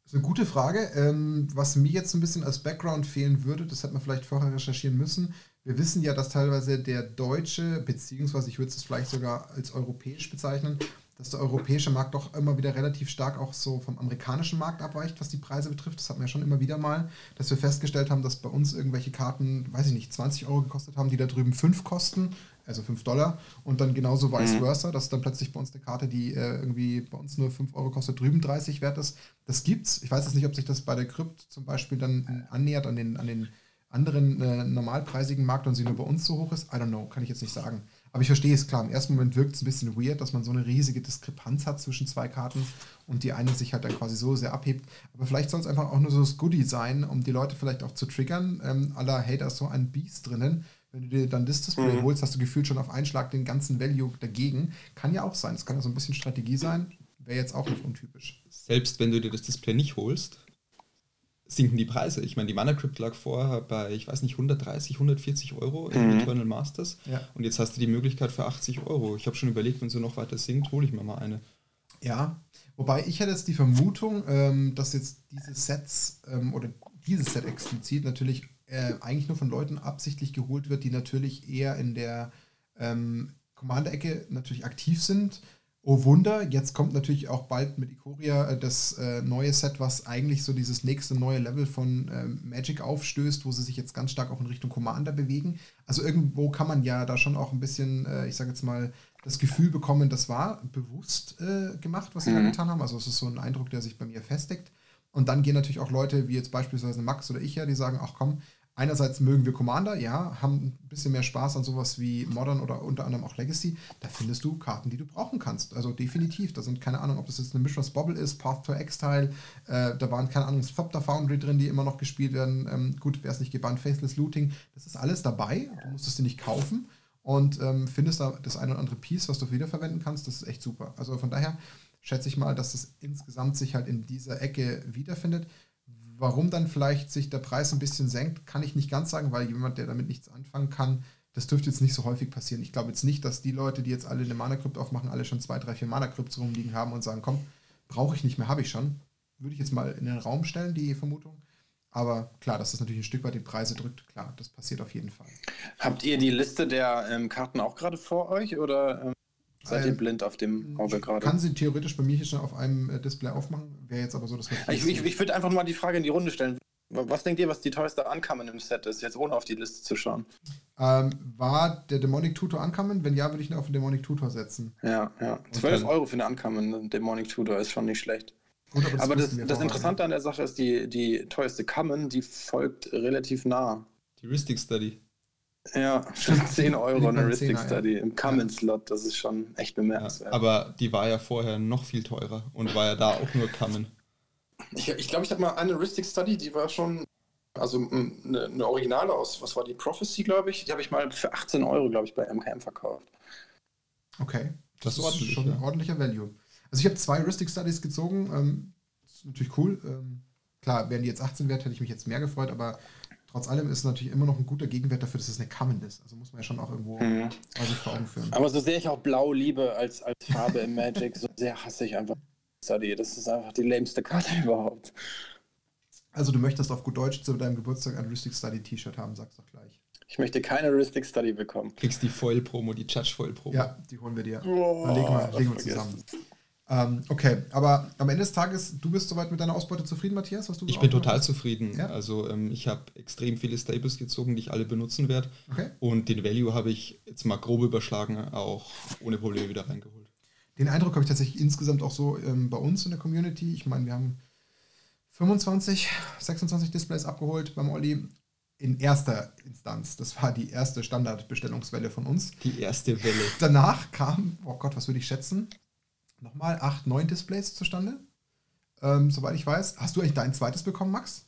Das ist eine gute Frage. Ähm, was mir jetzt ein bisschen als Background fehlen würde, das hätte man vielleicht vorher recherchieren müssen. Wir wissen ja, dass teilweise der deutsche, beziehungsweise ich würde es vielleicht sogar als europäisch bezeichnen, dass der europäische Markt doch immer wieder relativ stark auch so vom amerikanischen Markt abweicht, was die Preise betrifft. Das hatten wir schon immer wieder mal, dass wir festgestellt haben, dass bei uns irgendwelche Karten, weiß ich nicht, 20 Euro gekostet haben, die da drüben 5 kosten, also 5 Dollar. Und dann genauso vice mhm. versa, dass dann plötzlich bei uns eine Karte, die äh, irgendwie bei uns nur 5 Euro kostet, drüben 30 wert ist. Das gibt's. Ich weiß jetzt nicht, ob sich das bei der Krypt zum Beispiel dann annähert an den, an den anderen äh, normalpreisigen Markt und sie nur bei uns so hoch ist. I don't know, kann ich jetzt nicht sagen. Aber ich verstehe es klar. Im ersten Moment wirkt es ein bisschen weird, dass man so eine riesige Diskrepanz hat zwischen zwei Karten und die eine sich halt dann quasi so sehr abhebt. Aber vielleicht soll es einfach auch nur so das Goodie sein, um die Leute vielleicht auch zu triggern. Ähm, aller, hey, da ist so ein Beast drinnen. Wenn du dir dann das Display mhm. holst, hast du gefühlt schon auf einen Schlag den ganzen Value dagegen. Kann ja auch sein. Das kann ja so ein bisschen Strategie sein. Wäre jetzt auch nicht untypisch. Selbst wenn du dir das Display nicht holst, sinken die Preise. Ich meine, die Mana Crypt lag vorher bei, ich weiß nicht, 130, 140 Euro in mhm. Eternal Masters. Ja. Und jetzt hast du die Möglichkeit für 80 Euro. Ich habe schon überlegt, wenn sie noch weiter sinkt, hole ich mir mal eine. Ja, wobei ich hätte jetzt die Vermutung, ähm, dass jetzt diese Sets ähm, oder dieses Set explizit natürlich äh, eigentlich nur von Leuten absichtlich geholt wird, die natürlich eher in der ähm, Commander-Ecke natürlich aktiv sind Oh Wunder, jetzt kommt natürlich auch bald mit Ikoria äh, das äh, neue Set, was eigentlich so dieses nächste neue Level von äh, Magic aufstößt, wo sie sich jetzt ganz stark auch in Richtung Commander bewegen. Also irgendwo kann man ja da schon auch ein bisschen, äh, ich sage jetzt mal, das Gefühl bekommen, das war bewusst äh, gemacht, was sie mhm. da getan haben. Also es ist so ein Eindruck, der sich bei mir festigt. Und dann gehen natürlich auch Leute wie jetzt beispielsweise Max oder ich ja, die sagen, ach komm, Einerseits mögen wir Commander, ja, haben ein bisschen mehr Spaß an sowas wie Modern oder unter anderem auch Legacy. Da findest du Karten, die du brauchen kannst. Also definitiv. Da sind keine Ahnung, ob das jetzt eine Mishra's Bobble ist, Path to Exile. Äh, da waren keine Ahnung, Thopter Foundry drin, die immer noch gespielt werden. Ähm, gut, wer es nicht gebannt, Faithless Looting. Das ist alles dabei. Du musst es dir nicht kaufen und ähm, findest da das eine oder andere Piece, was du wiederverwenden kannst. Das ist echt super. Also von daher schätze ich mal, dass das insgesamt sich halt in dieser Ecke wiederfindet. Warum dann vielleicht sich der Preis ein bisschen senkt, kann ich nicht ganz sagen, weil jemand, der damit nichts anfangen kann, das dürfte jetzt nicht so häufig passieren. Ich glaube jetzt nicht, dass die Leute, die jetzt alle eine Mana-Crypt aufmachen, alle schon zwei, drei, vier Mana-Crypts rumliegen haben und sagen, komm, brauche ich nicht mehr, habe ich schon. Würde ich jetzt mal in den Raum stellen, die Vermutung. Aber klar, dass das natürlich ein Stück weit die Preise drückt, klar, das passiert auf jeden Fall. Habt ihr die Liste der ähm, Karten auch gerade vor euch oder ähm, Seid ihr blind auf dem Auge gerade? Kann sie theoretisch bei mir hier schon auf einem äh, Display aufmachen. Wäre jetzt aber so, dass wir. Ich, ich, ich würde einfach mal die Frage in die Runde stellen. Was denkt ihr, was die teuerste Ankamen im Set ist, jetzt ohne auf die Liste zu schauen? Ähm, war der Demonic Tutor Ankamen? Wenn ja, würde ich ihn auf den Demonic Tutor setzen. Ja, ja. 12 Euro für eine Ankamen, Demonic Tutor ist schon nicht schlecht. Gut, aber das, aber das, das Interessante an der Sache ist, die, die teuerste Kamen, die folgt relativ nah. Die Heuristic Study. Ja, für 10 Euro eine Heuristic Study ja. im Common-Slot, das ist schon echt bemerkenswert. Ja, aber die war ja vorher noch viel teurer und war ja da auch nur Common. Ich glaube, ich, glaub, ich habe mal eine Heuristic Study, die war schon, also eine, eine Originale aus, was war die Prophecy, glaube ich, die habe ich mal für 18 Euro, glaube ich, bei MKM verkauft. Okay, das, das ist schon ein ordentlicher Value. Also ich habe zwei Heuristic Studies gezogen, ähm, das ist natürlich cool. Ähm, klar, wären die jetzt 18 wert, hätte ich mich jetzt mehr gefreut, aber trotz allem ist es natürlich immer noch ein guter Gegenwert dafür, dass es eine Common ist. Also muss man ja schon auch irgendwo mhm. sich vor Augen führen. Aber so sehr ich auch Blau liebe als, als Farbe im Magic, so sehr hasse ich einfach Study. Das ist einfach die lämste Karte überhaupt. Also du möchtest auf gut Deutsch zu deinem Geburtstag ein Heuristic Study T-Shirt haben, sag's doch gleich. Ich möchte keine Heuristic Study bekommen. Kriegst die Foil-Promo, die Judge-Foil-Promo. Ja, die holen wir dir. Oh, Dann legen wir, legen wir zusammen. Ähm, okay, aber am Ende des Tages, du bist soweit mit deiner Ausbeute zufrieden, Matthias? Was du ich bin total hast? zufrieden. Ja? Also ähm, ich habe extrem viele Stables gezogen, die ich alle benutzen werde. Okay. Und den Value habe ich jetzt mal grob überschlagen, auch ohne Probleme wieder reingeholt. Den Eindruck habe ich tatsächlich insgesamt auch so ähm, bei uns in der Community. Ich meine, wir haben 25, 26 Displays abgeholt beim Olli in erster Instanz. Das war die erste Standardbestellungswelle von uns. Die erste Welle. Danach kam, oh Gott, was würde ich schätzen? Nochmal acht, neun Displays zustande. Ähm, soweit ich weiß. Hast du eigentlich dein zweites bekommen, Max?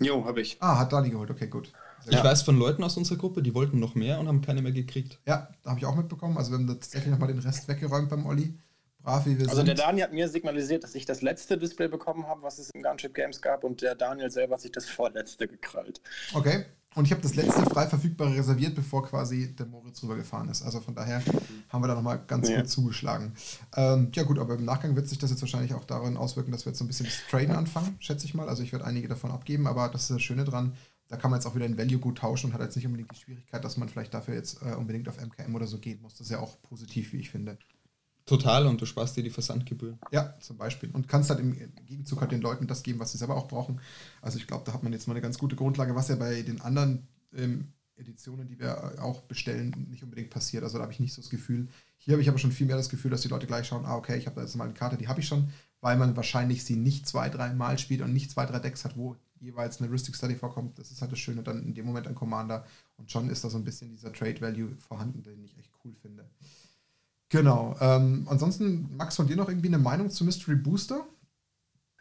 Jo, habe ich. Ah, hat Dani geholt. Okay, gut. Sehr ich ja. weiß von Leuten aus unserer Gruppe, die wollten noch mehr und haben keine mehr gekriegt. Ja, da habe ich auch mitbekommen. Also wir haben tatsächlich nochmal den Rest weggeräumt beim Olli. Brav wie wir also sind. der Dani hat mir signalisiert, dass ich das letzte Display bekommen habe, was es im Gunship Games gab und der Daniel selber hat sich das vorletzte gekrallt. Okay, und ich habe das letzte frei verfügbare reserviert, bevor quasi der Moritz rübergefahren ist. Also von daher haben wir da nochmal ganz ja. gut zugeschlagen. Ähm, ja gut, aber im Nachgang wird sich das jetzt wahrscheinlich auch darin auswirken, dass wir jetzt so ein bisschen das Traden anfangen, schätze ich mal. Also ich werde einige davon abgeben, aber das ist das Schöne dran. Da kann man jetzt auch wieder ein Value gut tauschen und hat jetzt nicht unbedingt die Schwierigkeit, dass man vielleicht dafür jetzt äh, unbedingt auf MKM oder so gehen muss. Das ist ja auch positiv, wie ich finde. Total und du sparst dir die Versandgebühren. Ja, zum Beispiel. Und kannst halt im Gegenzug halt den Leuten das geben, was sie selber auch brauchen. Also ich glaube, da hat man jetzt mal eine ganz gute Grundlage, was ja bei den anderen ähm, Editionen, die wir auch bestellen, nicht unbedingt passiert. Also da habe ich nicht so das Gefühl. Hier habe ich aber schon viel mehr das Gefühl, dass die Leute gleich schauen, ah, okay, ich habe da jetzt mal eine Karte, die habe ich schon, weil man wahrscheinlich sie nicht zwei, drei Mal spielt und nicht zwei, drei Decks hat, wo jeweils eine Heuristic Study vorkommt. Das ist halt das Schöne dann in dem Moment ein Commander. Und schon ist da so ein bisschen dieser Trade Value vorhanden, den ich echt cool finde. Genau. Ähm, ansonsten, Max, von dir noch irgendwie eine Meinung zu Mystery Booster?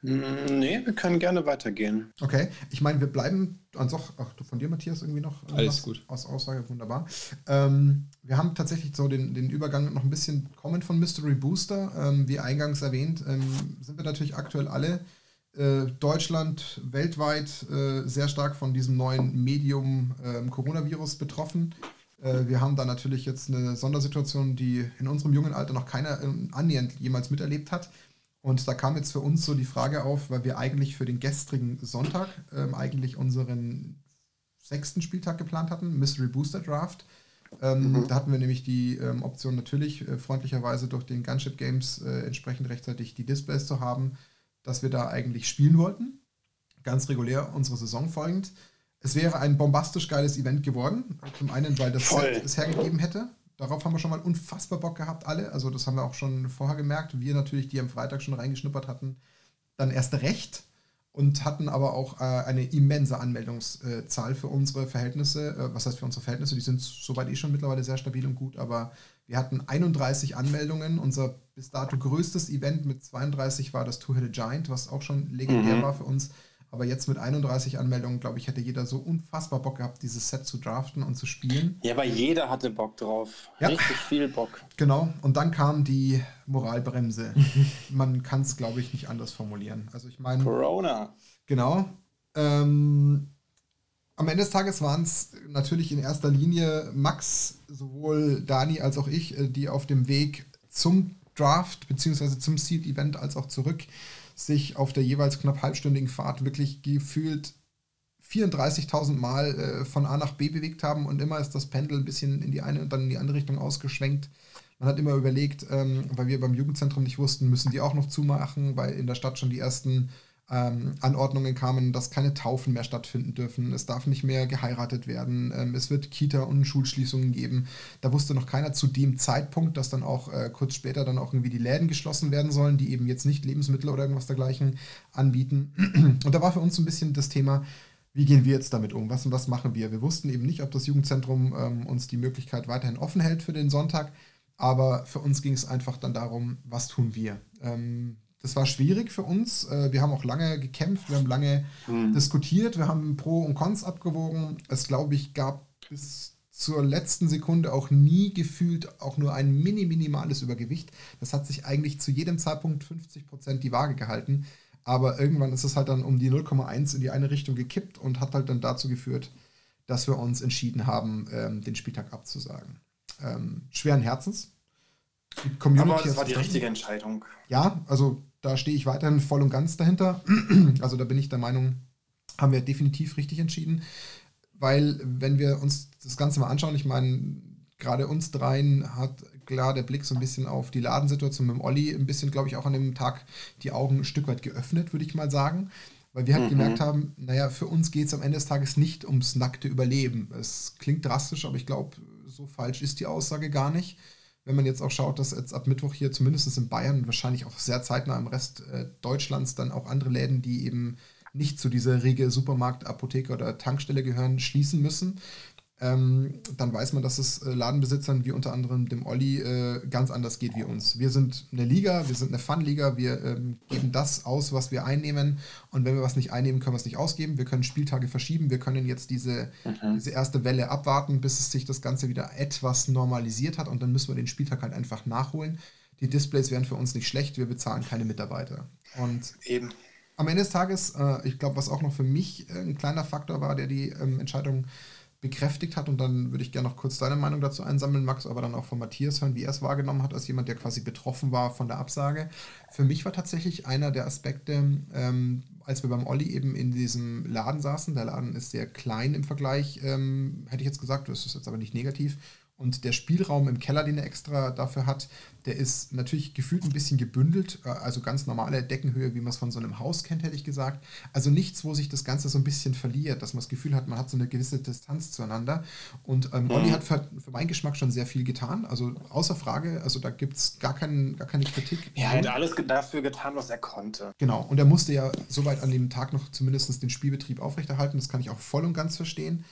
Mm, nee, wir können gerne weitergehen. Okay, ich meine, wir bleiben ansonsten, ach, von dir, Matthias, irgendwie noch Alles gut. aus Aussage, wunderbar. Ähm, wir haben tatsächlich so den, den Übergang noch ein bisschen kommen von Mystery Booster. Ähm, wie eingangs erwähnt, ähm, sind wir natürlich aktuell alle äh, Deutschland weltweit äh, sehr stark von diesem neuen Medium äh, Coronavirus betroffen. Äh, wir haben da natürlich jetzt eine Sondersituation, die in unserem jungen Alter noch keiner ähm, annähernd jemals miterlebt hat. Und da kam jetzt für uns so die Frage auf, weil wir eigentlich für den gestrigen Sonntag ähm, eigentlich unseren sechsten Spieltag geplant hatten, Mystery Booster Draft. Ähm, mhm. Da hatten wir nämlich die ähm, Option natürlich äh, freundlicherweise durch den Gunship Games äh, entsprechend rechtzeitig die Displays zu haben dass wir da eigentlich spielen wollten. Ganz regulär unsere Saison folgend. Es wäre ein bombastisch geiles Event geworden. Zum einen, weil das Voll. Set es hergegeben hätte. Darauf haben wir schon mal unfassbar Bock gehabt, alle. Also, das haben wir auch schon vorher gemerkt. Wir natürlich, die am Freitag schon reingeschnuppert hatten, dann erst recht und hatten aber auch äh, eine immense Anmeldungszahl für unsere Verhältnisse. Äh, was heißt für unsere Verhältnisse? Die sind soweit eh schon mittlerweile sehr stabil und gut, aber wir hatten 31 Anmeldungen. Unser bis dato größtes Event mit 32 war das Two-Headed Giant, was auch schon legendär mhm. war für uns. Aber jetzt mit 31 Anmeldungen, glaube ich, hätte jeder so unfassbar Bock gehabt, dieses Set zu draften und zu spielen. Ja, aber jeder hatte Bock drauf. Ja. Richtig viel Bock. Genau. Und dann kam die Moralbremse. Man kann es, glaube ich, nicht anders formulieren. Also ich meine. Corona. Genau. Ähm, am Ende des Tages waren es natürlich in erster Linie Max, sowohl Dani als auch ich, äh, die auf dem Weg zum Draft bzw. zum Seed-Event als auch zurück sich auf der jeweils knapp halbstündigen Fahrt wirklich gefühlt 34.000 Mal äh, von A nach B bewegt haben und immer ist das Pendel ein bisschen in die eine und dann in die andere Richtung ausgeschwenkt. Man hat immer überlegt, ähm, weil wir beim Jugendzentrum nicht wussten, müssen die auch noch zumachen, weil in der Stadt schon die ersten ähm, Anordnungen kamen, dass keine Taufen mehr stattfinden dürfen, es darf nicht mehr geheiratet werden, ähm, es wird Kita- und Schulschließungen geben. Da wusste noch keiner zu dem Zeitpunkt, dass dann auch äh, kurz später dann auch irgendwie die Läden geschlossen werden sollen, die eben jetzt nicht Lebensmittel oder irgendwas dergleichen anbieten. Und da war für uns so ein bisschen das Thema, wie gehen wir jetzt damit um? Was und was machen wir? Wir wussten eben nicht, ob das Jugendzentrum ähm, uns die Möglichkeit weiterhin offen hält für den Sonntag. Aber für uns ging es einfach dann darum, was tun wir? Ähm, das war schwierig für uns. Äh, wir haben auch lange gekämpft, wir haben lange mhm. diskutiert, wir haben Pro und Cons abgewogen. Es, glaube ich, gab bis zur letzten Sekunde auch nie gefühlt auch nur ein mini minimales Übergewicht. Das hat sich eigentlich zu jedem Zeitpunkt 50 Prozent die Waage gehalten. Aber irgendwann ist es halt dann um die 0,1 in die eine Richtung gekippt und hat halt dann dazu geführt, dass wir uns entschieden haben, ähm, den Spieltag abzusagen. Ähm, schweren Herzens. Die Community Aber das war die richtige Entscheidung. Ja, also da stehe ich weiterhin voll und ganz dahinter. Also da bin ich der Meinung, haben wir definitiv richtig entschieden. Weil, wenn wir uns das Ganze mal anschauen, ich meine, gerade uns dreien hat klar der Blick so ein bisschen auf die Ladensituation mit dem Olli ein bisschen, glaube ich, auch an dem Tag die Augen ein Stück weit geöffnet, würde ich mal sagen. Weil wir halt mhm. gemerkt haben, naja, für uns geht es am Ende des Tages nicht ums nackte Überleben. Es klingt drastisch, aber ich glaube, so falsch ist die Aussage gar nicht wenn man jetzt auch schaut, dass jetzt ab Mittwoch hier zumindest in Bayern und wahrscheinlich auch sehr zeitnah im Rest äh, Deutschlands dann auch andere Läden, die eben nicht zu dieser Riege Supermarkt, Apotheke oder Tankstelle gehören, schließen müssen ähm, dann weiß man, dass es äh, Ladenbesitzern wie unter anderem dem Olli äh, ganz anders geht wie uns. Wir sind eine Liga, wir sind eine Fun-Liga, wir ähm, geben das aus, was wir einnehmen und wenn wir was nicht einnehmen, können wir es nicht ausgeben. Wir können Spieltage verschieben, wir können jetzt diese, mhm. diese erste Welle abwarten, bis es sich das Ganze wieder etwas normalisiert hat und dann müssen wir den Spieltag halt einfach nachholen. Die Displays wären für uns nicht schlecht, wir bezahlen keine Mitarbeiter. Und eben. Am Ende des Tages, äh, ich glaube, was auch noch für mich äh, ein kleiner Faktor war, der die ähm, Entscheidung bekräftigt hat. Und dann würde ich gerne noch kurz deine Meinung dazu einsammeln, Max, aber dann auch von Matthias hören, wie er es wahrgenommen hat, als jemand, der quasi betroffen war von der Absage. Für mich war tatsächlich einer der Aspekte, ähm, als wir beim Olli eben in diesem Laden saßen, der Laden ist sehr klein im Vergleich, ähm, hätte ich jetzt gesagt, das ist jetzt aber nicht negativ, und der Spielraum im Keller, den er extra dafür hat, der ist natürlich gefühlt ein bisschen gebündelt, äh, also ganz normale Deckenhöhe, wie man es von so einem Haus kennt, hätte ich gesagt. Also nichts, wo sich das Ganze so ein bisschen verliert, dass man das Gefühl hat, man hat so eine gewisse Distanz zueinander. Und ähm, mhm. Olli hat für, für, meinen Geschmack schon sehr viel getan, also außer Frage, also da gibt es gar, kein, gar keine Kritik. Er hat alles dafür getan, was er konnte. Genau, und er musste ja soweit an dem Tag noch zumindest den Spielbetrieb aufrechterhalten, das kann ich auch voll und ganz verstehen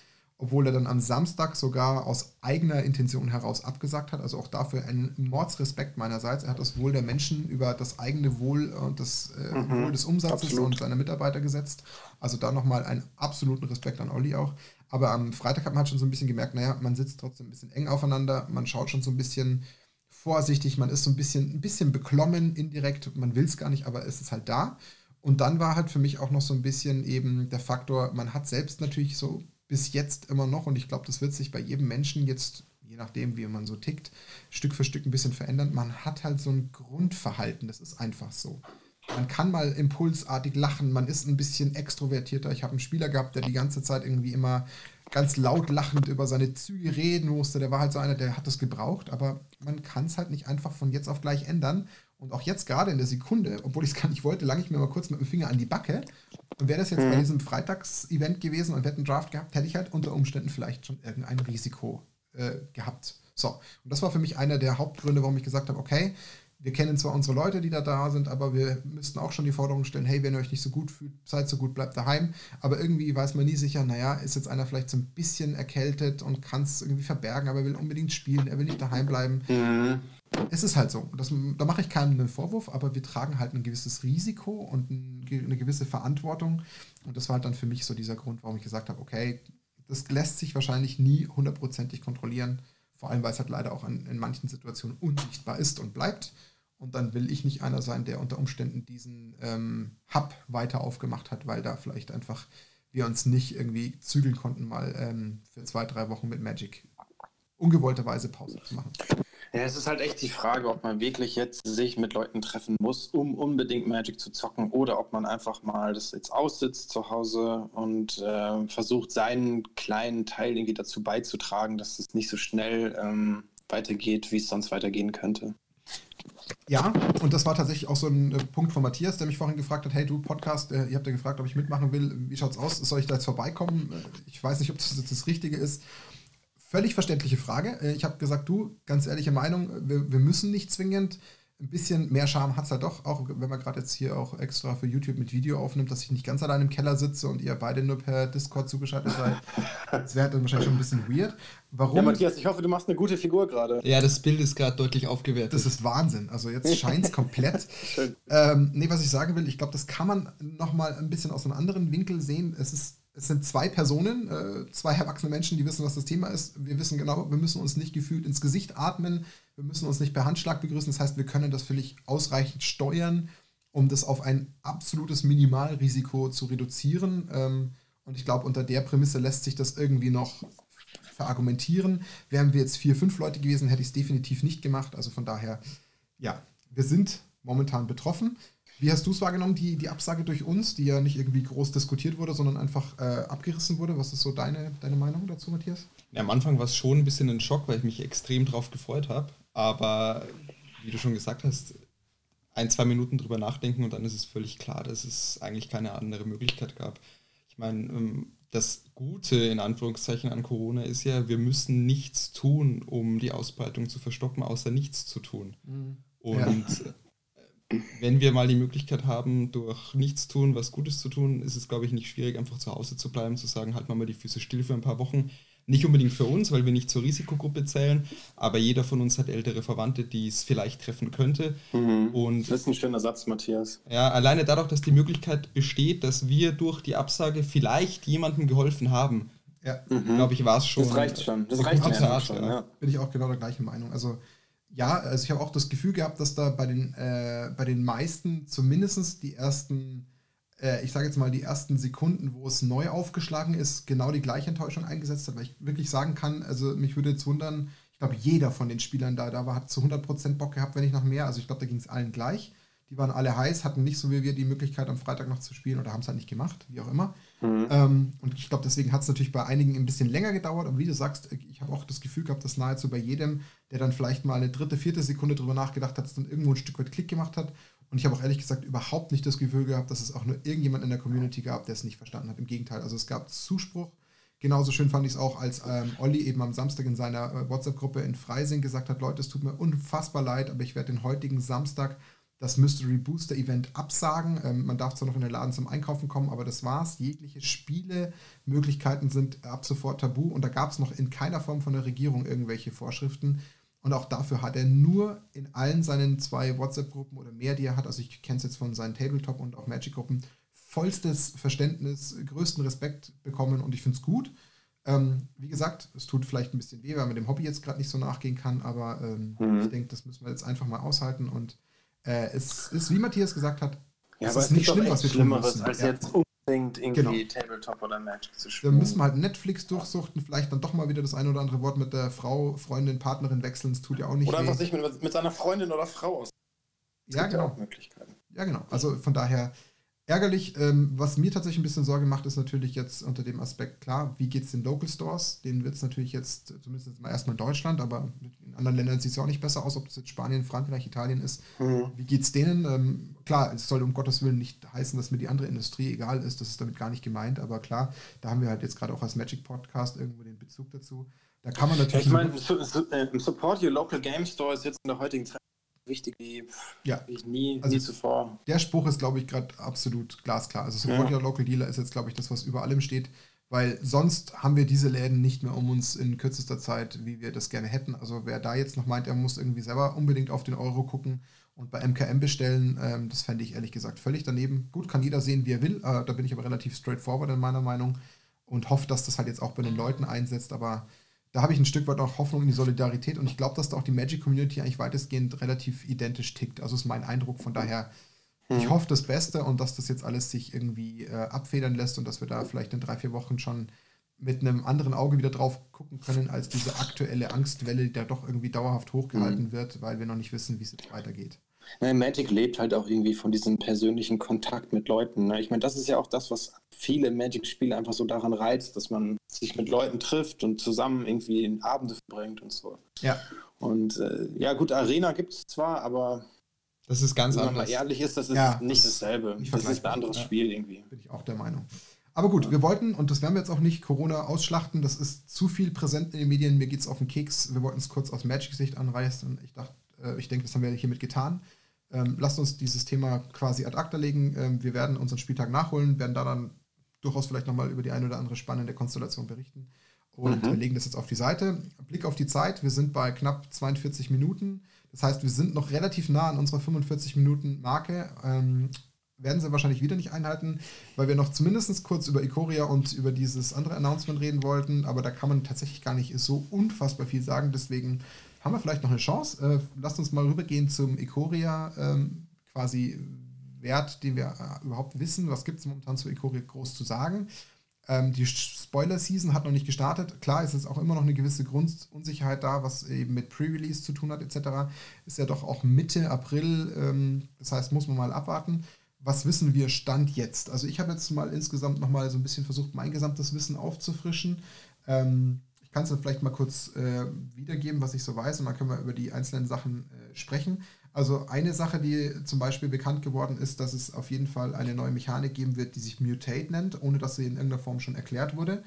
obwohl er dann am Samstag sogar aus eigener Intention heraus abgesagt hat. Also auch dafür ein Mordsrespekt meinerseits. Er hat das Wohl der Menschen über das eigene Wohl und das äh, mhm, Wohl des Umsatzes absolut. und seiner Mitarbeiter gesetzt. Also da nochmal einen absoluten Respekt an Olli auch. Aber am Freitag hat man halt schon so ein bisschen gemerkt, naja, man sitzt trotzdem ein bisschen eng aufeinander, man schaut schon so ein bisschen vorsichtig, man ist so ein bisschen, ein bisschen beklommen indirekt, man will es gar nicht, aber es ist halt da. Und dann war halt für mich auch noch so ein bisschen eben der Faktor, man hat selbst natürlich so bis jetzt immer noch, und ich glaube, das wird sich bei jedem Menschen jetzt, je nachdem, wie man so tickt, Stück für Stück ein bisschen verändern. Man hat halt so ein Grundverhalten, das ist einfach so. Man kann mal impulsartig lachen, man ist ein bisschen extrovertierter. Ich habe einen Spieler gehabt, der die ganze Zeit irgendwie immer ganz laut lachend über seine Züge reden musste. Der war halt so einer, der hat das gebraucht, aber man kann es halt nicht einfach von jetzt auf gleich ändern. Und auch jetzt gerade in der Sekunde, obwohl ich es gar nicht wollte, lange ich mir mal kurz mit dem Finger an die Backe. Und wäre das jetzt mhm. bei diesem Freitagsevent gewesen und wir hätten einen Draft gehabt, hätte ich halt unter Umständen vielleicht schon irgendein Risiko äh, gehabt. So, und das war für mich einer der Hauptgründe, warum ich gesagt habe, okay, wir kennen zwar unsere Leute, die da da sind, aber wir müssten auch schon die Forderung stellen, hey, wenn ihr euch nicht so gut fühlt, seid so gut, bleibt daheim. Aber irgendwie weiß man nie sicher, naja, ist jetzt einer vielleicht so ein bisschen erkältet und kann es irgendwie verbergen, aber er will unbedingt spielen, er will nicht daheim bleiben. Mhm. Es ist halt so. Das, da mache ich keinen Vorwurf, aber wir tragen halt ein gewisses Risiko und eine gewisse Verantwortung. Und das war halt dann für mich so dieser Grund, warum ich gesagt habe, okay, das lässt sich wahrscheinlich nie hundertprozentig kontrollieren. Vor allem, weil es halt leider auch an, in manchen Situationen unsichtbar ist und bleibt. Und dann will ich nicht einer sein, der unter Umständen diesen ähm, Hub weiter aufgemacht hat, weil da vielleicht einfach wir uns nicht irgendwie zügeln konnten, mal ähm, für zwei, drei Wochen mit Magic ungewollterweise Pause zu machen. Ja, es ist halt echt die Frage, ob man wirklich jetzt sich mit Leuten treffen muss, um unbedingt Magic zu zocken, oder ob man einfach mal das jetzt aussitzt zu Hause und äh, versucht, seinen kleinen Teil irgendwie dazu beizutragen, dass es nicht so schnell ähm, weitergeht, wie es sonst weitergehen könnte. Ja, und das war tatsächlich auch so ein äh, Punkt von Matthias, der mich vorhin gefragt hat: Hey, du Podcast, äh, ihr habt ja gefragt, ob ich mitmachen will. Wie schaut's aus? Soll ich da jetzt vorbeikommen? Äh, ich weiß nicht, ob das das Richtige ist. Völlig verständliche Frage. Äh, ich habe gesagt, du, ganz ehrliche Meinung, wir, wir müssen nicht zwingend. Ein bisschen mehr Charme hat es halt doch, auch wenn man gerade jetzt hier auch extra für YouTube mit Video aufnimmt, dass ich nicht ganz allein im Keller sitze und ihr beide nur per Discord zugeschaltet seid. Das wäre dann wahrscheinlich schon ein bisschen weird. Warum? Ja, Matthias, ich hoffe, du machst eine gute Figur gerade. Ja, das Bild ist gerade deutlich aufgewertet. Das ist Wahnsinn. Also jetzt scheint es komplett. ähm, nee, was ich sagen will, ich glaube, das kann man nochmal ein bisschen aus einem anderen Winkel sehen. Es ist es sind zwei Personen, äh, zwei erwachsene Menschen, die wissen, was das Thema ist. Wir wissen genau, wir müssen uns nicht gefühlt ins Gesicht atmen, wir müssen uns nicht per Handschlag begrüßen. Das heißt, wir können das völlig ausreichend steuern, um das auf ein absolutes Minimalrisiko zu reduzieren. Ähm, und ich glaube, unter der Prämisse lässt sich das irgendwie noch verargumentieren. Wären wir jetzt vier, fünf Leute gewesen, hätte ich es definitiv nicht gemacht. Also von daher, ja, wir sind momentan betroffen. Wie hast du es wahrgenommen, die, die Absage durch uns, die ja nicht irgendwie groß diskutiert wurde, sondern einfach äh, abgerissen wurde? Was ist so deine, deine Meinung dazu, Matthias? Ja, am Anfang war es schon ein bisschen ein Schock, weil ich mich extrem drauf gefreut habe. Aber wie du schon gesagt hast, ein, zwei Minuten drüber nachdenken und dann ist es völlig klar, dass es eigentlich keine andere Möglichkeit gab. Ich meine, ähm, das Gute in Anführungszeichen an Corona ist ja, wir müssen nichts tun, um die Ausbreitung zu verstoppen, außer nichts zu tun. Mhm. Und ja wenn wir mal die Möglichkeit haben, durch nichts tun, was Gutes zu tun, ist es, glaube ich, nicht schwierig, einfach zu Hause zu bleiben, zu sagen, halt mal die Füße still für ein paar Wochen. Nicht unbedingt für uns, weil wir nicht zur Risikogruppe zählen, aber jeder von uns hat ältere Verwandte, die es vielleicht treffen könnte. Mhm. Und das ist ein schöner Satz, Matthias. Ja, alleine dadurch, dass die Möglichkeit besteht, dass wir durch die Absage vielleicht jemandem geholfen haben, ja. Mhm. glaube ich, war es schon. Das reicht schon. Das reicht schon, ja. Bin ich auch genau der gleichen Meinung. Also ja, also ich habe auch das Gefühl gehabt, dass da bei den, äh, bei den meisten zumindest die ersten, äh, ich sage jetzt mal die ersten Sekunden, wo es neu aufgeschlagen ist, genau die gleiche Enttäuschung eingesetzt hat, weil ich wirklich sagen kann, also mich würde jetzt wundern, ich glaube, jeder von den Spielern da, da war, hat zu 100% Bock gehabt, wenn nicht noch mehr. Also ich glaube, da ging es allen gleich. Die waren alle heiß, hatten nicht so wie wir die Möglichkeit, am Freitag noch zu spielen oder haben es halt nicht gemacht, wie auch immer. Mhm. Ähm, und ich glaube, deswegen hat es natürlich bei einigen ein bisschen länger gedauert. Aber wie du sagst, ich habe auch das Gefühl gehabt, dass nahezu bei jedem, der dann vielleicht mal eine dritte, vierte Sekunde drüber nachgedacht hat, es dann irgendwo ein Stück weit Klick gemacht hat. Und ich habe auch ehrlich gesagt überhaupt nicht das Gefühl gehabt, dass es auch nur irgendjemand in der Community gab, der es nicht verstanden hat. Im Gegenteil, also es gab Zuspruch. Genauso schön fand ich es auch, als ähm, Olli eben am Samstag in seiner äh, WhatsApp-Gruppe in Freising gesagt hat, Leute, es tut mir unfassbar leid, aber ich werde den heutigen Samstag das Mystery Booster Event absagen. Ähm, man darf zwar noch in den Laden zum Einkaufen kommen, aber das war's. Jegliche Spielemöglichkeiten sind ab sofort tabu und da gab es noch in keiner Form von der Regierung irgendwelche Vorschriften. Und auch dafür hat er nur in allen seinen zwei WhatsApp-Gruppen oder mehr, die er hat, also ich kenne es jetzt von seinen Tabletop- und auch Magic-Gruppen, vollstes Verständnis, größten Respekt bekommen und ich finde es gut. Ähm, wie gesagt, es tut vielleicht ein bisschen weh, weil man dem Hobby jetzt gerade nicht so nachgehen kann, aber ähm, mhm. ich denke, das müssen wir jetzt einfach mal aushalten und äh, es ist, wie Matthias gesagt hat, Ja, es ist es nicht schlimm, was wir tun müssen. als ja. jetzt unbedingt irgendwie genau. Tabletop oder Magic zu spielen. Wir müssen halt Netflix durchsuchten, vielleicht dann doch mal wieder das ein oder andere Wort mit der Frau, Freundin, Partnerin wechseln, das tut ja auch nicht Oder einfach sich mit, mit seiner Freundin oder Frau aus. Ja, genau. Ja, genau. Also von daher, Ärgerlich, ähm, was mir tatsächlich ein bisschen Sorge macht, ist natürlich jetzt unter dem Aspekt, klar, wie geht es den Local Stores? Den wird es natürlich jetzt, zumindest mal erstmal in Deutschland, aber in anderen Ländern sieht es ja auch nicht besser aus, ob es jetzt Spanien, Frankreich, Italien ist. Mhm. Wie geht es denen? Ähm, klar, es soll um Gottes Willen nicht heißen, dass mir die andere Industrie egal ist, das ist damit gar nicht gemeint, aber klar, da haben wir halt jetzt gerade auch als Magic Podcast irgendwo den Bezug dazu. Da kann man natürlich. Ich meine, im Support Your Local Game Store ist jetzt in der heutigen Zeit wichtig wie, ja. wie nie, also nie zuvor. Der Spruch ist, glaube ich, gerade absolut glasklar. Also Support ja. Your Local Dealer ist jetzt, glaube ich, das, was über allem steht, weil sonst haben wir diese Läden nicht mehr um uns in kürzester Zeit, wie wir das gerne hätten. Also wer da jetzt noch meint, er muss irgendwie selber unbedingt auf den Euro gucken und bei MKM bestellen, ähm, das fände ich ehrlich gesagt völlig daneben. Gut, kann jeder sehen, wie er will. Äh, da bin ich aber relativ straightforward in meiner Meinung und hoffe, dass das halt jetzt auch bei den Leuten einsetzt, aber da habe ich ein Stück weit auch Hoffnung in die Solidarität und ich glaube, dass da auch die Magic Community eigentlich weitestgehend relativ identisch tickt. Also ist mein Eindruck. Von daher, hm. ich hoffe das Beste und dass das jetzt alles sich irgendwie äh, abfedern lässt und dass wir da vielleicht in drei, vier Wochen schon mit einem anderen Auge wieder drauf gucken können, als diese aktuelle Angstwelle, die da doch irgendwie dauerhaft hochgehalten mhm. wird, weil wir noch nicht wissen, wie es jetzt weitergeht. Ja, Magic lebt halt auch irgendwie von diesem persönlichen Kontakt mit Leuten. Ne? Ich meine, das ist ja auch das, was viele Magic-Spiele einfach so daran reizt, dass man sich mit Leuten trifft und zusammen irgendwie in Abende verbringt und so. Ja. Und äh, ja, gut, Arena gibt es zwar, aber das ist ganz anders. Wenn man mal ehrlich ist, das ist ja, nicht das, dasselbe. Das ist ein anderes ja, Spiel irgendwie. Bin ich auch der Meinung. Aber gut, wir wollten, und das werden wir jetzt auch nicht Corona ausschlachten, das ist zu viel präsent in den Medien, mir geht es auf den Keks. Wir wollten es kurz aus Magic-Sicht anreißen und ich dachte, äh, ich denke, das haben wir hiermit getan. Ähm, lasst uns dieses Thema quasi ad acta legen. Ähm, wir werden unseren Spieltag nachholen, werden da dann durchaus vielleicht nochmal über die eine oder andere spannende Konstellation berichten und mhm. legen das jetzt auf die Seite. Blick auf die Zeit, wir sind bei knapp 42 Minuten. Das heißt, wir sind noch relativ nah an unserer 45 Minuten Marke. Ähm, werden sie wahrscheinlich wieder nicht einhalten, weil wir noch zumindest kurz über Ikoria und über dieses andere Announcement reden wollten, aber da kann man tatsächlich gar nicht so unfassbar viel sagen. Deswegen haben wir vielleicht noch eine Chance. Äh, lasst uns mal rübergehen zum Ikoria, ähm, quasi Wert, den wir äh, überhaupt wissen. Was gibt es momentan zu Ikoria groß zu sagen? Ähm, die Spoiler-Season hat noch nicht gestartet. Klar ist es auch immer noch eine gewisse Grundunsicherheit da, was eben mit Pre-Release zu tun hat, etc. Ist ja doch auch Mitte April. Ähm, das heißt, muss man mal abwarten. Was wissen wir Stand jetzt? Also ich habe jetzt mal insgesamt noch mal so ein bisschen versucht, mein gesamtes Wissen aufzufrischen. Ähm, ich kann es dann vielleicht mal kurz äh, wiedergeben, was ich so weiß, und dann können wir über die einzelnen Sachen äh, sprechen. Also eine Sache, die zum Beispiel bekannt geworden ist, dass es auf jeden Fall eine neue Mechanik geben wird, die sich Mutate nennt, ohne dass sie in irgendeiner Form schon erklärt wurde.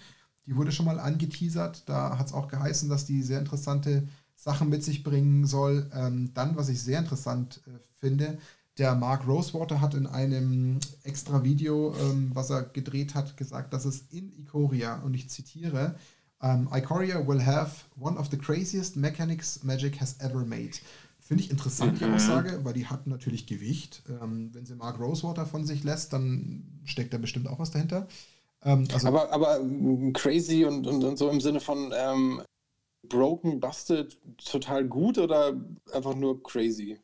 Die wurde schon mal angeteasert. Da hat es auch geheißen, dass die sehr interessante Sachen mit sich bringen soll. Ähm, dann, was ich sehr interessant äh, finde, der Mark Rosewater hat in einem extra Video, ähm, was er gedreht hat, gesagt, dass es in Ikoria, und ich zitiere, um, Ikoria will have one of the craziest mechanics Magic has ever made. Finde ich interessant, die mhm. Aussage, weil die hat natürlich Gewicht. Ähm, wenn sie Mark Rosewater von sich lässt, dann steckt da bestimmt auch was dahinter. Ähm, also aber, aber crazy und, und, und so im Sinne von ähm, broken, busted, total gut oder einfach nur crazy?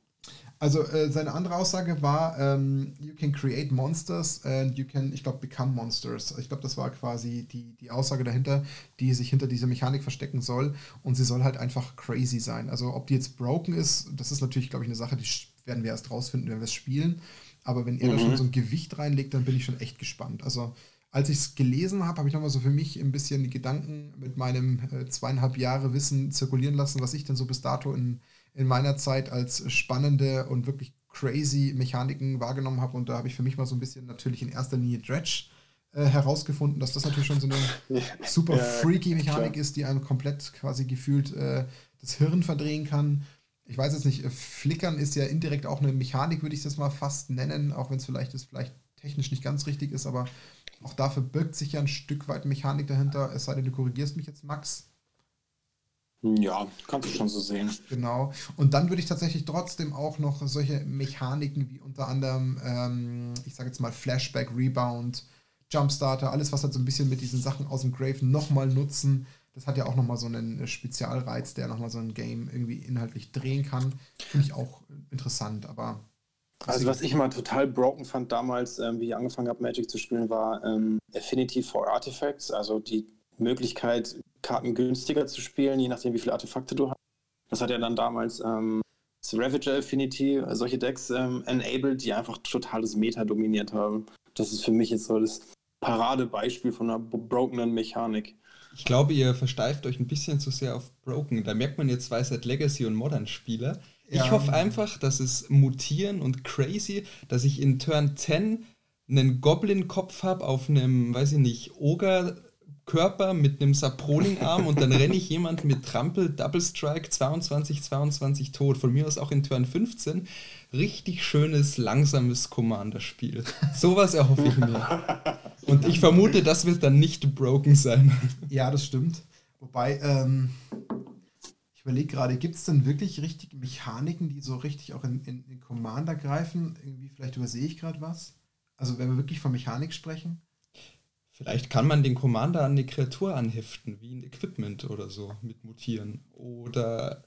Also äh, seine andere Aussage war, ähm, you can create monsters and you can, ich glaube, become monsters. Ich glaube, das war quasi die, die Aussage dahinter, die sich hinter dieser Mechanik verstecken soll. Und sie soll halt einfach crazy sein. Also ob die jetzt broken ist, das ist natürlich, glaube ich, eine Sache, die werden wir erst rausfinden, wenn wir es spielen. Aber wenn er mhm. da schon so ein Gewicht reinlegt, dann bin ich schon echt gespannt. Also als ich es gelesen habe, habe ich nochmal so für mich ein bisschen die Gedanken mit meinem äh, zweieinhalb Jahre Wissen zirkulieren lassen, was ich denn so bis dato in in meiner Zeit als spannende und wirklich crazy Mechaniken wahrgenommen habe. Und da habe ich für mich mal so ein bisschen natürlich in erster Linie Dredge äh, herausgefunden, dass das natürlich schon so eine super ja, freaky Mechanik klar. ist, die einem komplett quasi gefühlt äh, das Hirn verdrehen kann. Ich weiß jetzt nicht, äh, Flickern ist ja indirekt auch eine Mechanik, würde ich das mal fast nennen, auch wenn es vielleicht ist, vielleicht technisch nicht ganz richtig ist, aber auch dafür birgt sich ja ein Stück weit Mechanik dahinter, es sei denn, du korrigierst mich jetzt, Max. Ja, kannst du schon so sehen. Genau. Und dann würde ich tatsächlich trotzdem auch noch solche Mechaniken wie unter anderem, ähm, ich sage jetzt mal Flashback, Rebound, Jumpstarter, alles, was halt so ein bisschen mit diesen Sachen aus dem Grave nochmal nutzen. Das hat ja auch nochmal so einen Spezialreiz, der nochmal so ein Game irgendwie inhaltlich drehen kann. Finde ich auch interessant, aber Also was ich immer total broken fand damals, ähm, wie ich angefangen habe, Magic zu spielen, war ähm, Affinity for Artifacts, also die Möglichkeit, Karten günstiger zu spielen, je nachdem, wie viele Artefakte du hast. Das hat ja dann damals ähm, Ravager Affinity, solche Decks ähm, enabled, die einfach totales Meta dominiert haben. Das ist für mich jetzt so das Paradebeispiel von einer brokenen Mechanik. Ich glaube, ihr versteift euch ein bisschen zu sehr auf Broken. Da merkt man jetzt, weiß seit Legacy und Modern Spieler. Ja. Ich hoffe einfach, dass es mutieren und crazy, dass ich in Turn 10 einen Goblin-Kopf habe auf einem, weiß ich nicht, Ogre Körper mit einem Saproling-Arm und dann renne ich jemand mit Trampel, Double Strike, 22, 22 tot. Von mir aus auch in Turn 15. Richtig schönes, langsames Commander-Spiel. Sowas erhoffe ich mir. Und ich vermute, das wird dann nicht broken sein. Ja, das stimmt. Wobei, ähm, ich überlege gerade, gibt es denn wirklich richtige Mechaniken, die so richtig auch in, in, in Commander greifen? Irgendwie, vielleicht übersehe ich gerade was. Also, wenn wir wirklich von Mechanik sprechen. Vielleicht kann man den Commander an eine Kreatur anheften, wie ein Equipment oder so, mit Mutieren. Oder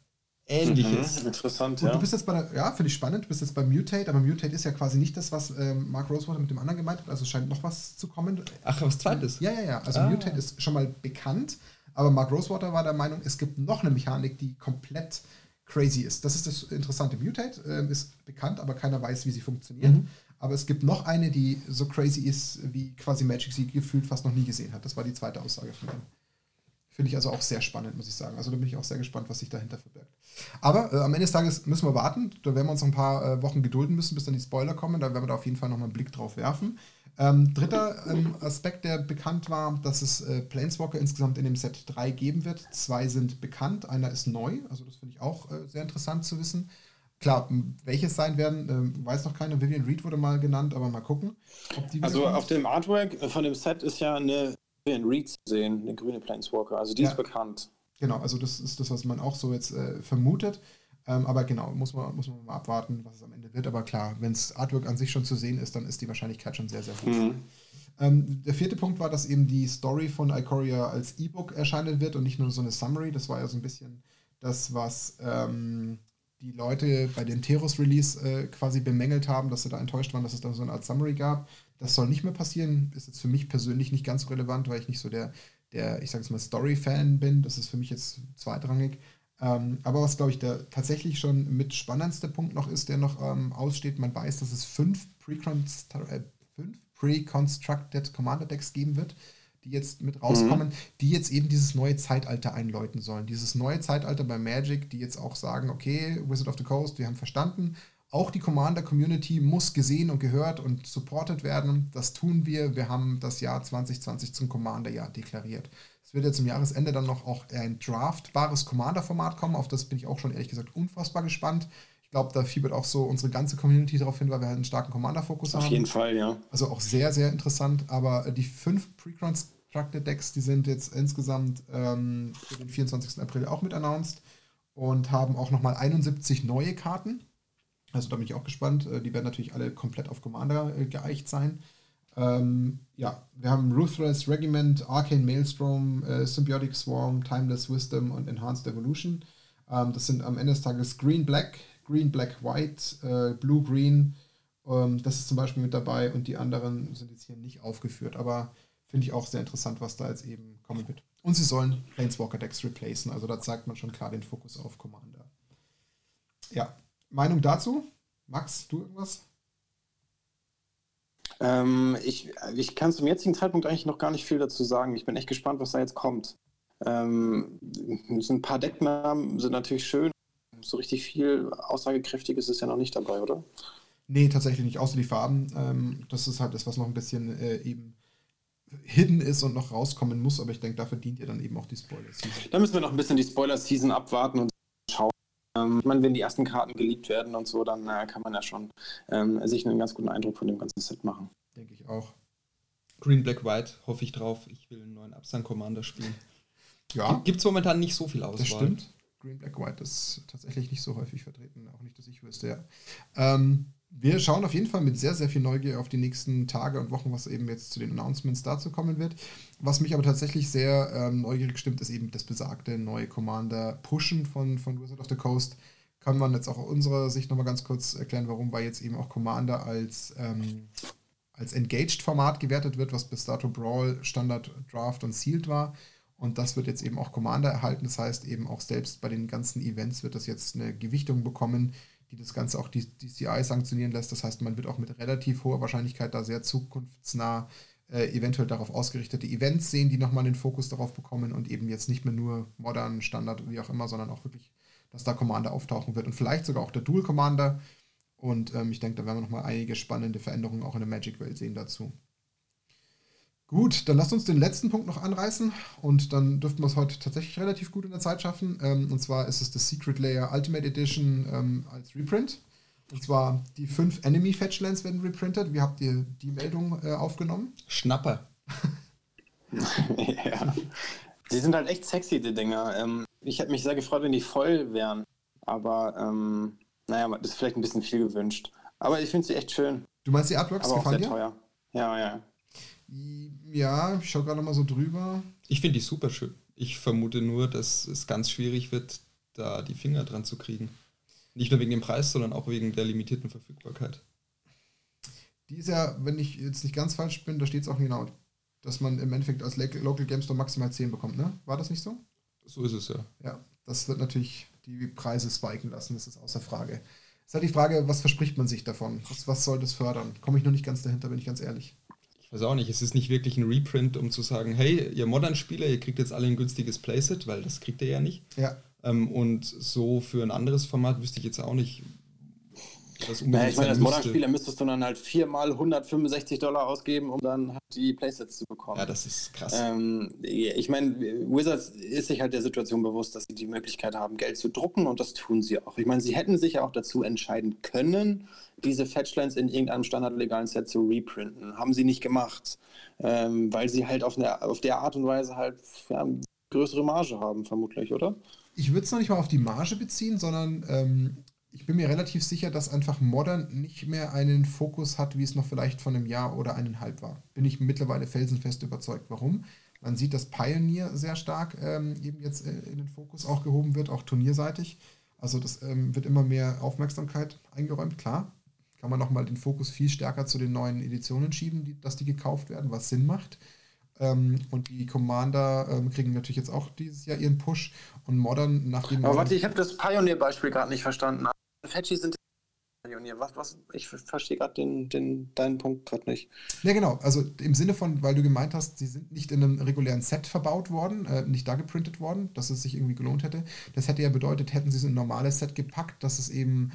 ähnliches. Mhm, interessant, Und ja. Du bist jetzt bei der, ja, finde ich spannend, du bist jetzt bei Mutate, aber Mutate ist ja quasi nicht das, was ähm, Mark Rosewater mit dem anderen gemeint hat, also scheint noch was zu kommen. Ach, was zweites? Ja, ja, ja. Also ah. Mutate ist schon mal bekannt, aber Mark Rosewater war der Meinung, es gibt noch eine Mechanik, die komplett crazy ist. Das ist das Interessante. Mutate äh, ist bekannt, aber keiner weiß, wie sie funktioniert. Mhm. Aber es gibt noch eine, die so crazy ist, wie quasi Magic sie gefühlt fast noch nie gesehen hat. Das war die zweite Aussage von ihm. Finde ich also auch sehr spannend, muss ich sagen. Also da bin ich auch sehr gespannt, was sich dahinter verbirgt. Aber äh, am Ende des Tages müssen wir warten. Da werden wir uns noch ein paar äh, Wochen gedulden müssen, bis dann die Spoiler kommen. Da werden wir da auf jeden Fall noch mal einen Blick drauf werfen. Ähm, dritter ähm, Aspekt, der bekannt war, dass es äh, Planeswalker insgesamt in dem Set 3 geben wird. Zwei sind bekannt, einer ist neu. Also das finde ich auch äh, sehr interessant zu wissen. Klar, welches sein werden, äh, weiß noch keiner. Vivian Reed wurde mal genannt, aber mal gucken. also auf dem Artwork von dem Set ist ja eine Vivian Reed zu sehen, eine grüne Planeswalker. Also die ja. ist bekannt. Genau, also das ist das, was man auch so jetzt äh, vermutet. Ähm, aber genau, muss man, muss man mal abwarten, was es am Ende wird. Aber klar, wenn das Artwork an sich schon zu sehen ist, dann ist die Wahrscheinlichkeit schon sehr, sehr hoch. Mhm. Ähm, der vierte Punkt war, dass eben die Story von Ikoria als E-Book erscheinen wird und nicht nur so eine Summary. Das war ja so ein bisschen das, was ähm, die Leute bei dem Teros-Release äh, quasi bemängelt haben, dass sie da enttäuscht waren, dass es da so eine Art Summary gab. Das soll nicht mehr passieren. Ist jetzt für mich persönlich nicht ganz so relevant, weil ich nicht so der, der ich sage es mal, Story-Fan bin. Das ist für mich jetzt zweitrangig. Ähm, aber was, glaube ich, der tatsächlich schon mit spannendste Punkt noch ist, der noch ähm, aussteht, man weiß, dass es fünf äh, Pre-Constructed äh, Commander-Decks geben wird die jetzt mit rauskommen, mhm. die jetzt eben dieses neue Zeitalter einläuten sollen. Dieses neue Zeitalter bei Magic, die jetzt auch sagen, okay, Wizard of the Coast, wir haben verstanden, auch die Commander-Community muss gesehen und gehört und supported werden. Das tun wir. Wir haben das Jahr 2020 zum Commander-Jahr deklariert. Es wird jetzt zum Jahresende dann noch auch ein draftbares Commander-Format kommen. Auf das bin ich auch schon ehrlich gesagt unfassbar gespannt. Ich glaube, da fiebert auch so unsere ganze Community darauf hin, weil wir halt einen starken Commander-Fokus haben. Auf jeden Fall, ja. Also auch sehr, sehr interessant. Aber die fünf Pre-Constructed Decks, die sind jetzt insgesamt ähm, für den 24. April auch mit announced und haben auch nochmal 71 neue Karten. Also da bin ich auch gespannt. Äh, die werden natürlich alle komplett auf Commander äh, geeicht sein. Ähm, ja, wir haben Ruthless Regiment, Arcane Maelstrom, äh, Symbiotic Swarm, Timeless Wisdom und Enhanced Evolution. Ähm, das sind am Ende des Tages Green Black, Green Black White, äh, Blue Green. Ähm, das ist zum Beispiel mit dabei und die anderen sind jetzt hier nicht aufgeführt. Aber finde ich auch sehr interessant, was da jetzt eben kommen wird. Und sie sollen Planeswalker Decks replacen. Also da zeigt man schon klar den Fokus auf Commander. Ja, Meinung dazu? Max, du irgendwas? Ähm, ich, ich kann zum jetzigen Zeitpunkt eigentlich noch gar nicht viel dazu sagen. Ich bin echt gespannt, was da jetzt kommt. Ähm, ein paar Decknamen sind natürlich schön. So richtig viel Aussagekräftiges ist ja noch nicht dabei, oder? Nee, tatsächlich nicht, außer die Farben. Ähm, das ist halt das, was noch ein bisschen äh, eben hidden ist und noch rauskommen muss, aber ich denke, dafür dient ja dann eben auch die Spoiler-Season. Da müssen wir noch ein bisschen die Spoiler-Season abwarten und schauen. Ähm, ich meine, wenn die ersten Karten geliebt werden und so, dann äh, kann man ja schon ähm, sich einen ganz guten Eindruck von dem ganzen Set machen. Denke ich auch. Green, Black, White, hoffe ich drauf. Ich will einen neuen Abstand Commander spielen. Ja. Gibt es momentan nicht so viel Auswahl. Das stimmt. Green, Black, White ist tatsächlich nicht so häufig vertreten, auch nicht, dass ich wüsste, ja. Ähm, wir schauen auf jeden Fall mit sehr, sehr viel Neugier auf die nächsten Tage und Wochen, was eben jetzt zu den Announcements dazu kommen wird. Was mich aber tatsächlich sehr ähm, neugierig stimmt, ist eben das besagte neue Commander Pushen von, von Wizard of the Coast. kann man jetzt auch aus unserer Sicht nochmal ganz kurz erklären, warum bei jetzt eben auch Commander als, ähm, als Engaged-Format gewertet wird, was bis dato Brawl, Standard, Draft und Sealed war. Und das wird jetzt eben auch Commander erhalten. Das heißt eben auch selbst bei den ganzen Events wird das jetzt eine Gewichtung bekommen, die das Ganze auch die DCI sanktionieren lässt. Das heißt, man wird auch mit relativ hoher Wahrscheinlichkeit da sehr zukunftsnah äh, eventuell darauf ausgerichtete Events sehen, die nochmal den Fokus darauf bekommen und eben jetzt nicht mehr nur modern, Standard, wie auch immer, sondern auch wirklich, dass da Commander auftauchen wird und vielleicht sogar auch der Dual Commander. Und ähm, ich denke, da werden wir nochmal einige spannende Veränderungen auch in der Magic-Welt sehen dazu. Gut, dann lasst uns den letzten Punkt noch anreißen und dann dürften wir es heute tatsächlich relativ gut in der Zeit schaffen. Ähm, und zwar ist es das Secret Layer Ultimate Edition ähm, als Reprint. Und zwar die fünf Enemy Fetchlands werden reprintet. Wie habt ihr die Meldung äh, aufgenommen? Schnapper. ja. Die sind halt echt sexy, die Dinger. Ähm, ich hätte mich sehr gefreut, wenn die voll wären. Aber ähm, naja, das ist vielleicht ein bisschen viel gewünscht. Aber ich finde sie echt schön. Du meinst die Artworks Aber auch sehr dir? teuer. Ja, ja. Ja, ich schaue gerade mal so drüber. Ich finde die super schön. Ich vermute nur, dass es ganz schwierig wird, da die Finger dran zu kriegen. Nicht nur wegen dem Preis, sondern auch wegen der limitierten Verfügbarkeit. Die ist ja, wenn ich jetzt nicht ganz falsch bin, da steht es auch genau, dass man im Endeffekt als Local Game Store maximal 10 bekommt, ne? War das nicht so? So ist es ja. Ja, das wird natürlich die Preise spiken lassen, das ist außer Frage. Es ist halt die Frage, was verspricht man sich davon? Was, was soll das fördern? Komme ich noch nicht ganz dahinter, bin ich ganz ehrlich. Ich weiß auch nicht, es ist nicht wirklich ein Reprint, um zu sagen, hey, ihr Modern-Spieler, ihr kriegt jetzt alle ein günstiges Playset, weil das kriegt ihr ja nicht. Ja. Ähm, und so für ein anderes Format wüsste ich jetzt auch nicht, was naja, ich meine, als Modern-Spieler müsstest du dann halt viermal 165 Dollar ausgeben, um dann halt die Playsets zu bekommen. Ja, das ist krass. Ähm, ich meine, Wizards ist sich halt der Situation bewusst, dass sie die Möglichkeit haben, Geld zu drucken und das tun sie auch. Ich meine, sie hätten sich ja auch dazu entscheiden können, diese Fetchlines in irgendeinem standardlegalen Set zu reprinten. Haben sie nicht gemacht, ähm, weil sie halt auf, eine, auf der Art und Weise halt ja, größere Marge haben, vermutlich, oder? ich würde es noch nicht mal auf die Marge beziehen, sondern ähm, ich bin mir relativ sicher, dass einfach Modern nicht mehr einen Fokus hat, wie es noch vielleicht von einem Jahr oder eineinhalb war. Bin ich mittlerweile felsenfest überzeugt. Warum? Man sieht, dass Pioneer sehr stark ähm, eben jetzt äh, in den Fokus auch gehoben wird, auch turnierseitig. Also das ähm, wird immer mehr Aufmerksamkeit eingeräumt, klar. Kann man nochmal den Fokus viel stärker zu den neuen Editionen schieben, die, dass die gekauft werden, was Sinn macht. Ähm, und die Commander ähm, kriegen natürlich jetzt auch dieses Jahr ihren Push. Und Modern nach dem. Aber warte, ich habe das Pioneer-Beispiel gerade nicht verstanden. Fetchy sind Pioneer. Was, was? Ich verstehe gerade den, den, deinen Punkt gerade nicht. Ja, genau. Also im Sinne von, weil du gemeint hast, sie sind nicht in einem regulären Set verbaut worden, äh, nicht da geprintet worden, dass es sich irgendwie gelohnt hätte. Das hätte ja bedeutet, hätten sie es in ein normales Set gepackt, dass es eben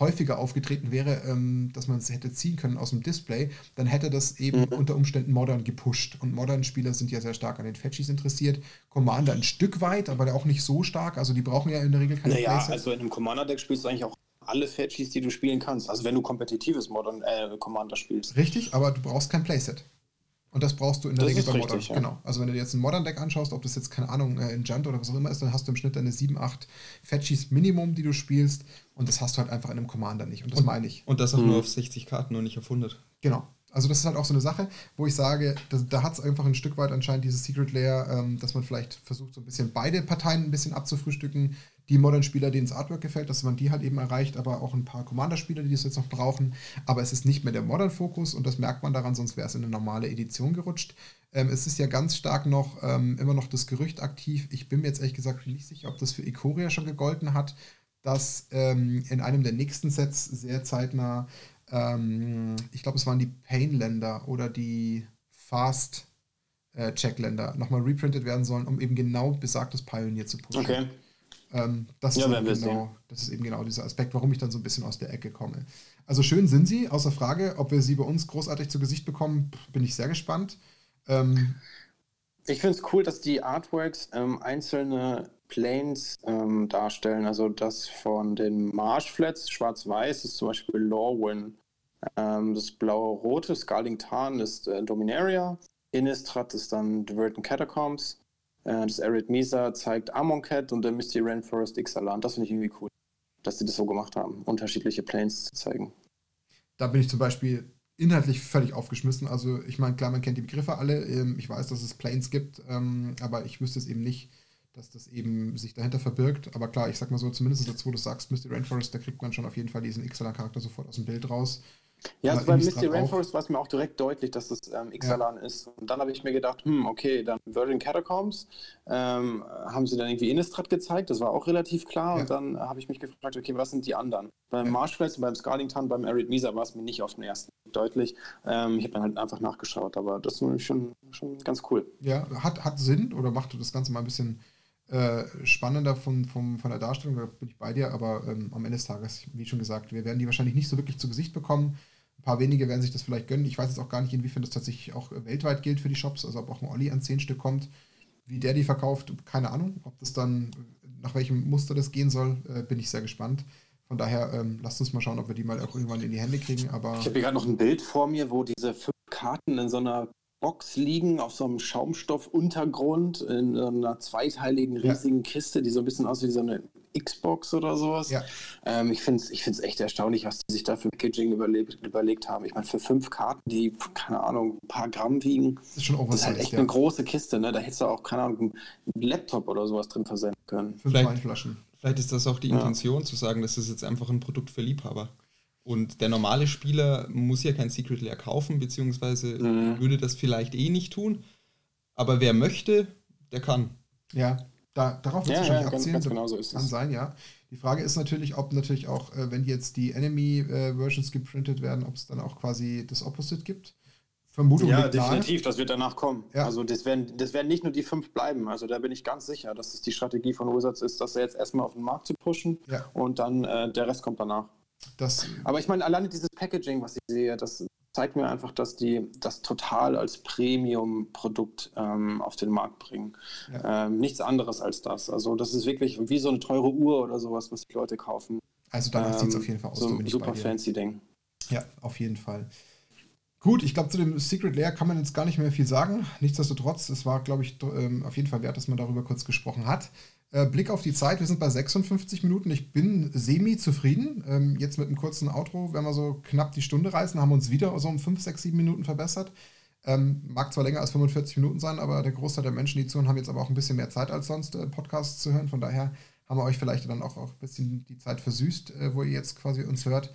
häufiger aufgetreten wäre, ähm, dass man es hätte ziehen können aus dem Display, dann hätte das eben mhm. unter Umständen Modern gepusht. Und Modern-Spieler sind ja sehr stark an den Fetchies interessiert. Commander ein Stück weit, aber auch nicht so stark. Also die brauchen ja in der Regel keine Naja, Playsets. also in einem Commander-Deck spielst du eigentlich auch alle Fetchies, die du spielen kannst. Also wenn du kompetitives Modern äh, Commander spielst. Richtig, aber du brauchst kein Playset. Und das brauchst du in der das Regel bei Modern. Ja. Genau. Also wenn du dir jetzt ein Modern-Deck anschaust, ob das jetzt, keine Ahnung, äh, in Junt oder was auch immer ist, dann hast du im Schnitt deine 7, 8 Fetchies Minimum, die du spielst. Und das hast du halt einfach in einem Commander nicht. Und das und, meine ich. Und das auch mhm. nur auf 60 Karten und nicht auf 100. Genau. Also das ist halt auch so eine Sache, wo ich sage, da, da hat es einfach ein Stück weit anscheinend dieses Secret Layer, ähm, dass man vielleicht versucht, so ein bisschen beide Parteien ein bisschen abzufrühstücken. Die Modern-Spieler, denen das Artwork gefällt, dass man die halt eben erreicht, aber auch ein paar Commander-Spieler, die das jetzt noch brauchen. Aber es ist nicht mehr der Modern-Fokus und das merkt man daran, sonst wäre es in eine normale Edition gerutscht. Ähm, es ist ja ganz stark noch, ähm, immer noch das Gerücht aktiv. Ich bin mir jetzt ehrlich gesagt nicht sicher, ob das für Ikoria schon gegolten hat, dass ähm, in einem der nächsten Sets sehr zeitnah ähm, ich glaube, es waren die Pain-Länder oder die Fast-Check-Länder nochmal reprintet werden sollen, um eben genau besagtes Pioneer zu pushen. Okay. Ähm, das, ja, ist genau, das ist eben genau dieser Aspekt, warum ich dann so ein bisschen aus der Ecke komme. Also schön sind sie, außer Frage, ob wir sie bei uns großartig zu Gesicht bekommen, bin ich sehr gespannt. Ähm, ich finde es cool, dass die Artworks ähm, einzelne Planes ähm, darstellen. Also das von den Marshflats, schwarz-weiß, ist zum Beispiel Lorwyn. Ähm, das blaue-rote Scarling Tarn ist äh, Dominaria. Innistrad ist dann The Verdant Catacombs. Äh, das Arid Mesa zeigt Amonkhet und der Misty Rainforest Ixalan. Das finde ich irgendwie cool, dass sie das so gemacht haben, unterschiedliche Planes zu zeigen. Da bin ich zum Beispiel inhaltlich völlig aufgeschmissen. Also ich meine, klar, man kennt die Begriffe alle. Ähm, ich weiß, dass es Planes gibt, ähm, aber ich wüsste es eben nicht, dass das eben sich dahinter verbirgt. Aber klar, ich sag mal so, zumindest jetzt, wo du sagst, Misty Rainforest, da kriegt man schon auf jeden Fall diesen XLR-Charakter sofort aus dem Bild raus. Ja, also bei Misty Rainforest war es mir auch direkt deutlich, dass es ähm, Xalan ja. ist. Und dann habe ich mir gedacht, hm, okay, dann Virgin Catacombs ähm, haben sie dann irgendwie Innistrad gezeigt, das war auch relativ klar. Ja. Und dann habe ich mich gefragt, okay, was sind die anderen? Beim ja. Marshfest und beim Scarlington, beim Arid Misa war es mir nicht auf den ersten deutlich. Ähm, ich habe dann halt einfach nachgeschaut, aber das ist schon, schon ganz cool. Ja, hat, hat Sinn oder macht das Ganze mal ein bisschen äh, spannender von, von, von der Darstellung, da bin ich bei dir, aber ähm, am Ende des Tages, wie schon gesagt, wir werden die wahrscheinlich nicht so wirklich zu Gesicht bekommen. Ein paar wenige werden sich das vielleicht gönnen. Ich weiß jetzt auch gar nicht, inwiefern das tatsächlich auch weltweit gilt für die Shops, also ob auch ein Olli an 10 Stück kommt. Wie der die verkauft, keine Ahnung. Ob das dann, nach welchem Muster das gehen soll, äh, bin ich sehr gespannt. Von daher, ähm, lasst uns mal schauen, ob wir die mal auch irgendwann in die Hände kriegen. Aber ich habe hier gerade noch ein Bild vor mir, wo diese fünf Karten in so einer Box liegen auf so einem Schaumstoffuntergrund in einer zweiteiligen riesigen ja. Kiste, die so ein bisschen aussieht wie so eine Xbox oder sowas. Ja. Ähm, ich finde es ich echt erstaunlich, was die sich da für Packaging überlebt, überlegt haben. Ich meine, für fünf Karten, die, keine Ahnung, ein paar Gramm wiegen, das ist, schon das ist halt echt ja. eine große Kiste. Ne? Da hättest du auch, keine Ahnung, einen Laptop oder sowas drin versenden können. Fünf vielleicht, vielleicht ist das auch die Intention, zu sagen, das ist jetzt einfach ein Produkt für Liebhaber. Und der normale Spieler muss ja kein Secret Lair kaufen, beziehungsweise mhm. würde das vielleicht eh nicht tun. Aber wer möchte, der kann. Ja, da, darauf wird es ja, wahrscheinlich ja, abzielen. Ganz, ganz genau so ist kann es. sein, ja. Die Frage ist natürlich, ob natürlich auch, äh, wenn jetzt die Enemy-Versions äh, geprintet werden, ob es dann auch quasi das Opposite gibt. Vermutung ja, definitiv, das wird danach kommen. Ja. Also das werden, das werden nicht nur die fünf bleiben. Also da bin ich ganz sicher, dass es die Strategie von Wizards ist, dass er jetzt erstmal auf den Markt zu pushen ja. und dann äh, der Rest kommt danach. Das Aber ich meine, alleine dieses Packaging, was ich sehe, das zeigt mir einfach, dass die das total als Premium-Produkt ähm, auf den Markt bringen. Ja. Ähm, nichts anderes als das. Also das ist wirklich wie so eine teure Uhr oder sowas, was die Leute kaufen. Also danach ähm, sieht es auf jeden Fall aus. So ein super fancy Ding. Ja, auf jeden Fall. Gut, ich glaube, zu dem Secret Lair kann man jetzt gar nicht mehr viel sagen. Nichtsdestotrotz, es war, glaube ich, ähm, auf jeden Fall wert, dass man darüber kurz gesprochen hat. Äh, Blick auf die Zeit, wir sind bei 56 Minuten. Ich bin semi-zufrieden. Ähm, jetzt mit einem kurzen Outro, wenn wir so knapp die Stunde reißen, haben wir uns wieder so um 5, 6, 7 Minuten verbessert. Ähm, mag zwar länger als 45 Minuten sein, aber der Großteil der Menschen, die zuhören, haben jetzt aber auch ein bisschen mehr Zeit als sonst, äh, Podcasts zu hören. Von daher haben wir euch vielleicht dann auch, auch ein bisschen die Zeit versüßt, äh, wo ihr jetzt quasi uns hört.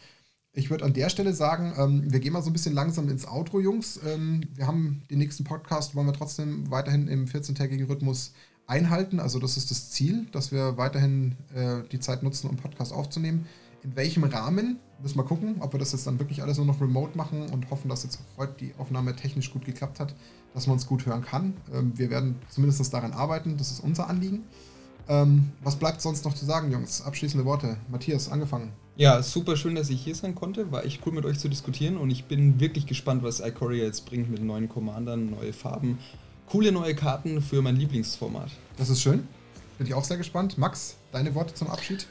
Ich würde an der Stelle sagen, ähm, wir gehen mal so ein bisschen langsam ins Outro, Jungs. Ähm, wir haben den nächsten Podcast, wollen wir trotzdem weiterhin im 14-tägigen Rhythmus einhalten. Also das ist das Ziel, dass wir weiterhin äh, die Zeit nutzen, um Podcast aufzunehmen. In welchem Rahmen, müssen wir gucken, ob wir das jetzt dann wirklich alles nur noch remote machen und hoffen, dass jetzt heute die Aufnahme technisch gut geklappt hat, dass man uns gut hören kann. Ähm, wir werden zumindest daran arbeiten, das ist unser Anliegen. Ähm, was bleibt sonst noch zu sagen, Jungs? Abschließende Worte. Matthias, angefangen. Ja, super schön, dass ich hier sein konnte. War echt cool mit euch zu diskutieren und ich bin wirklich gespannt, was Ikoria jetzt bringt mit neuen Commandern, neue Farben coole neue Karten für mein Lieblingsformat. Das ist schön. Bin ich auch sehr gespannt. Max, deine Worte zum Abschied?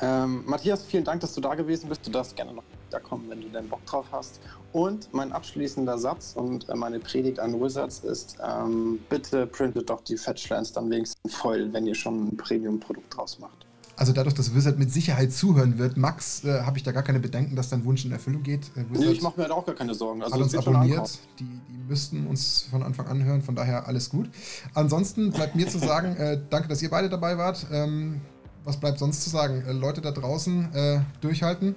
Ähm, Matthias, vielen Dank, dass du da gewesen bist. Du darfst gerne noch da kommen, wenn du deinen Bock drauf hast. Und mein abschließender Satz und äh, meine Predigt an Wizards ist, ähm, bitte printet doch die Fetchlands dann wenigstens voll, wenn ihr schon ein Premium-Produkt draus macht. Also dadurch, dass Wizard mit Sicherheit zuhören wird, Max, äh, habe ich da gar keine Bedenken, dass dein Wunsch in Erfüllung geht. Äh, nee, ich mache mir da auch gar keine Sorgen. Also hat uns abonniert, die, die müssten uns von Anfang an hören, von daher alles gut. Ansonsten bleibt mir zu sagen, äh, danke, dass ihr beide dabei wart. Ähm, was bleibt sonst zu sagen? Äh, Leute da draußen, äh, durchhalten.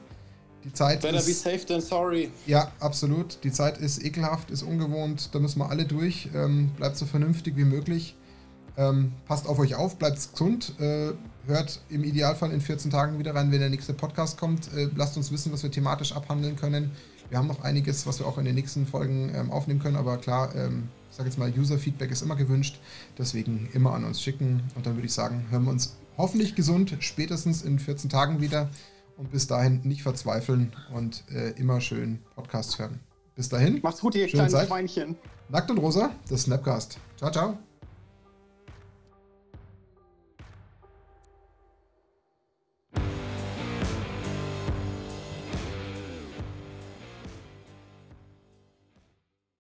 Die Zeit Better ist, be safe than sorry. Ja, absolut. Die Zeit ist ekelhaft, ist ungewohnt. Da müssen wir alle durch. Ähm, bleibt so vernünftig wie möglich. Ähm, passt auf euch auf, bleibt gesund. Äh, hört im Idealfall in 14 Tagen wieder rein, wenn der nächste Podcast kommt. Äh, lasst uns wissen, was wir thematisch abhandeln können. Wir haben noch einiges, was wir auch in den nächsten Folgen ähm, aufnehmen können, aber klar, ähm, ich sage jetzt mal, User-Feedback ist immer gewünscht. Deswegen immer an uns schicken. Und dann würde ich sagen, hören wir uns hoffentlich gesund spätestens in 14 Tagen wieder. Und bis dahin nicht verzweifeln und äh, immer schön Podcasts hören. Bis dahin. Macht's gut, ihr kleinen Schweinchen. Nackt und rosa, das Snapcast. Ciao, ciao.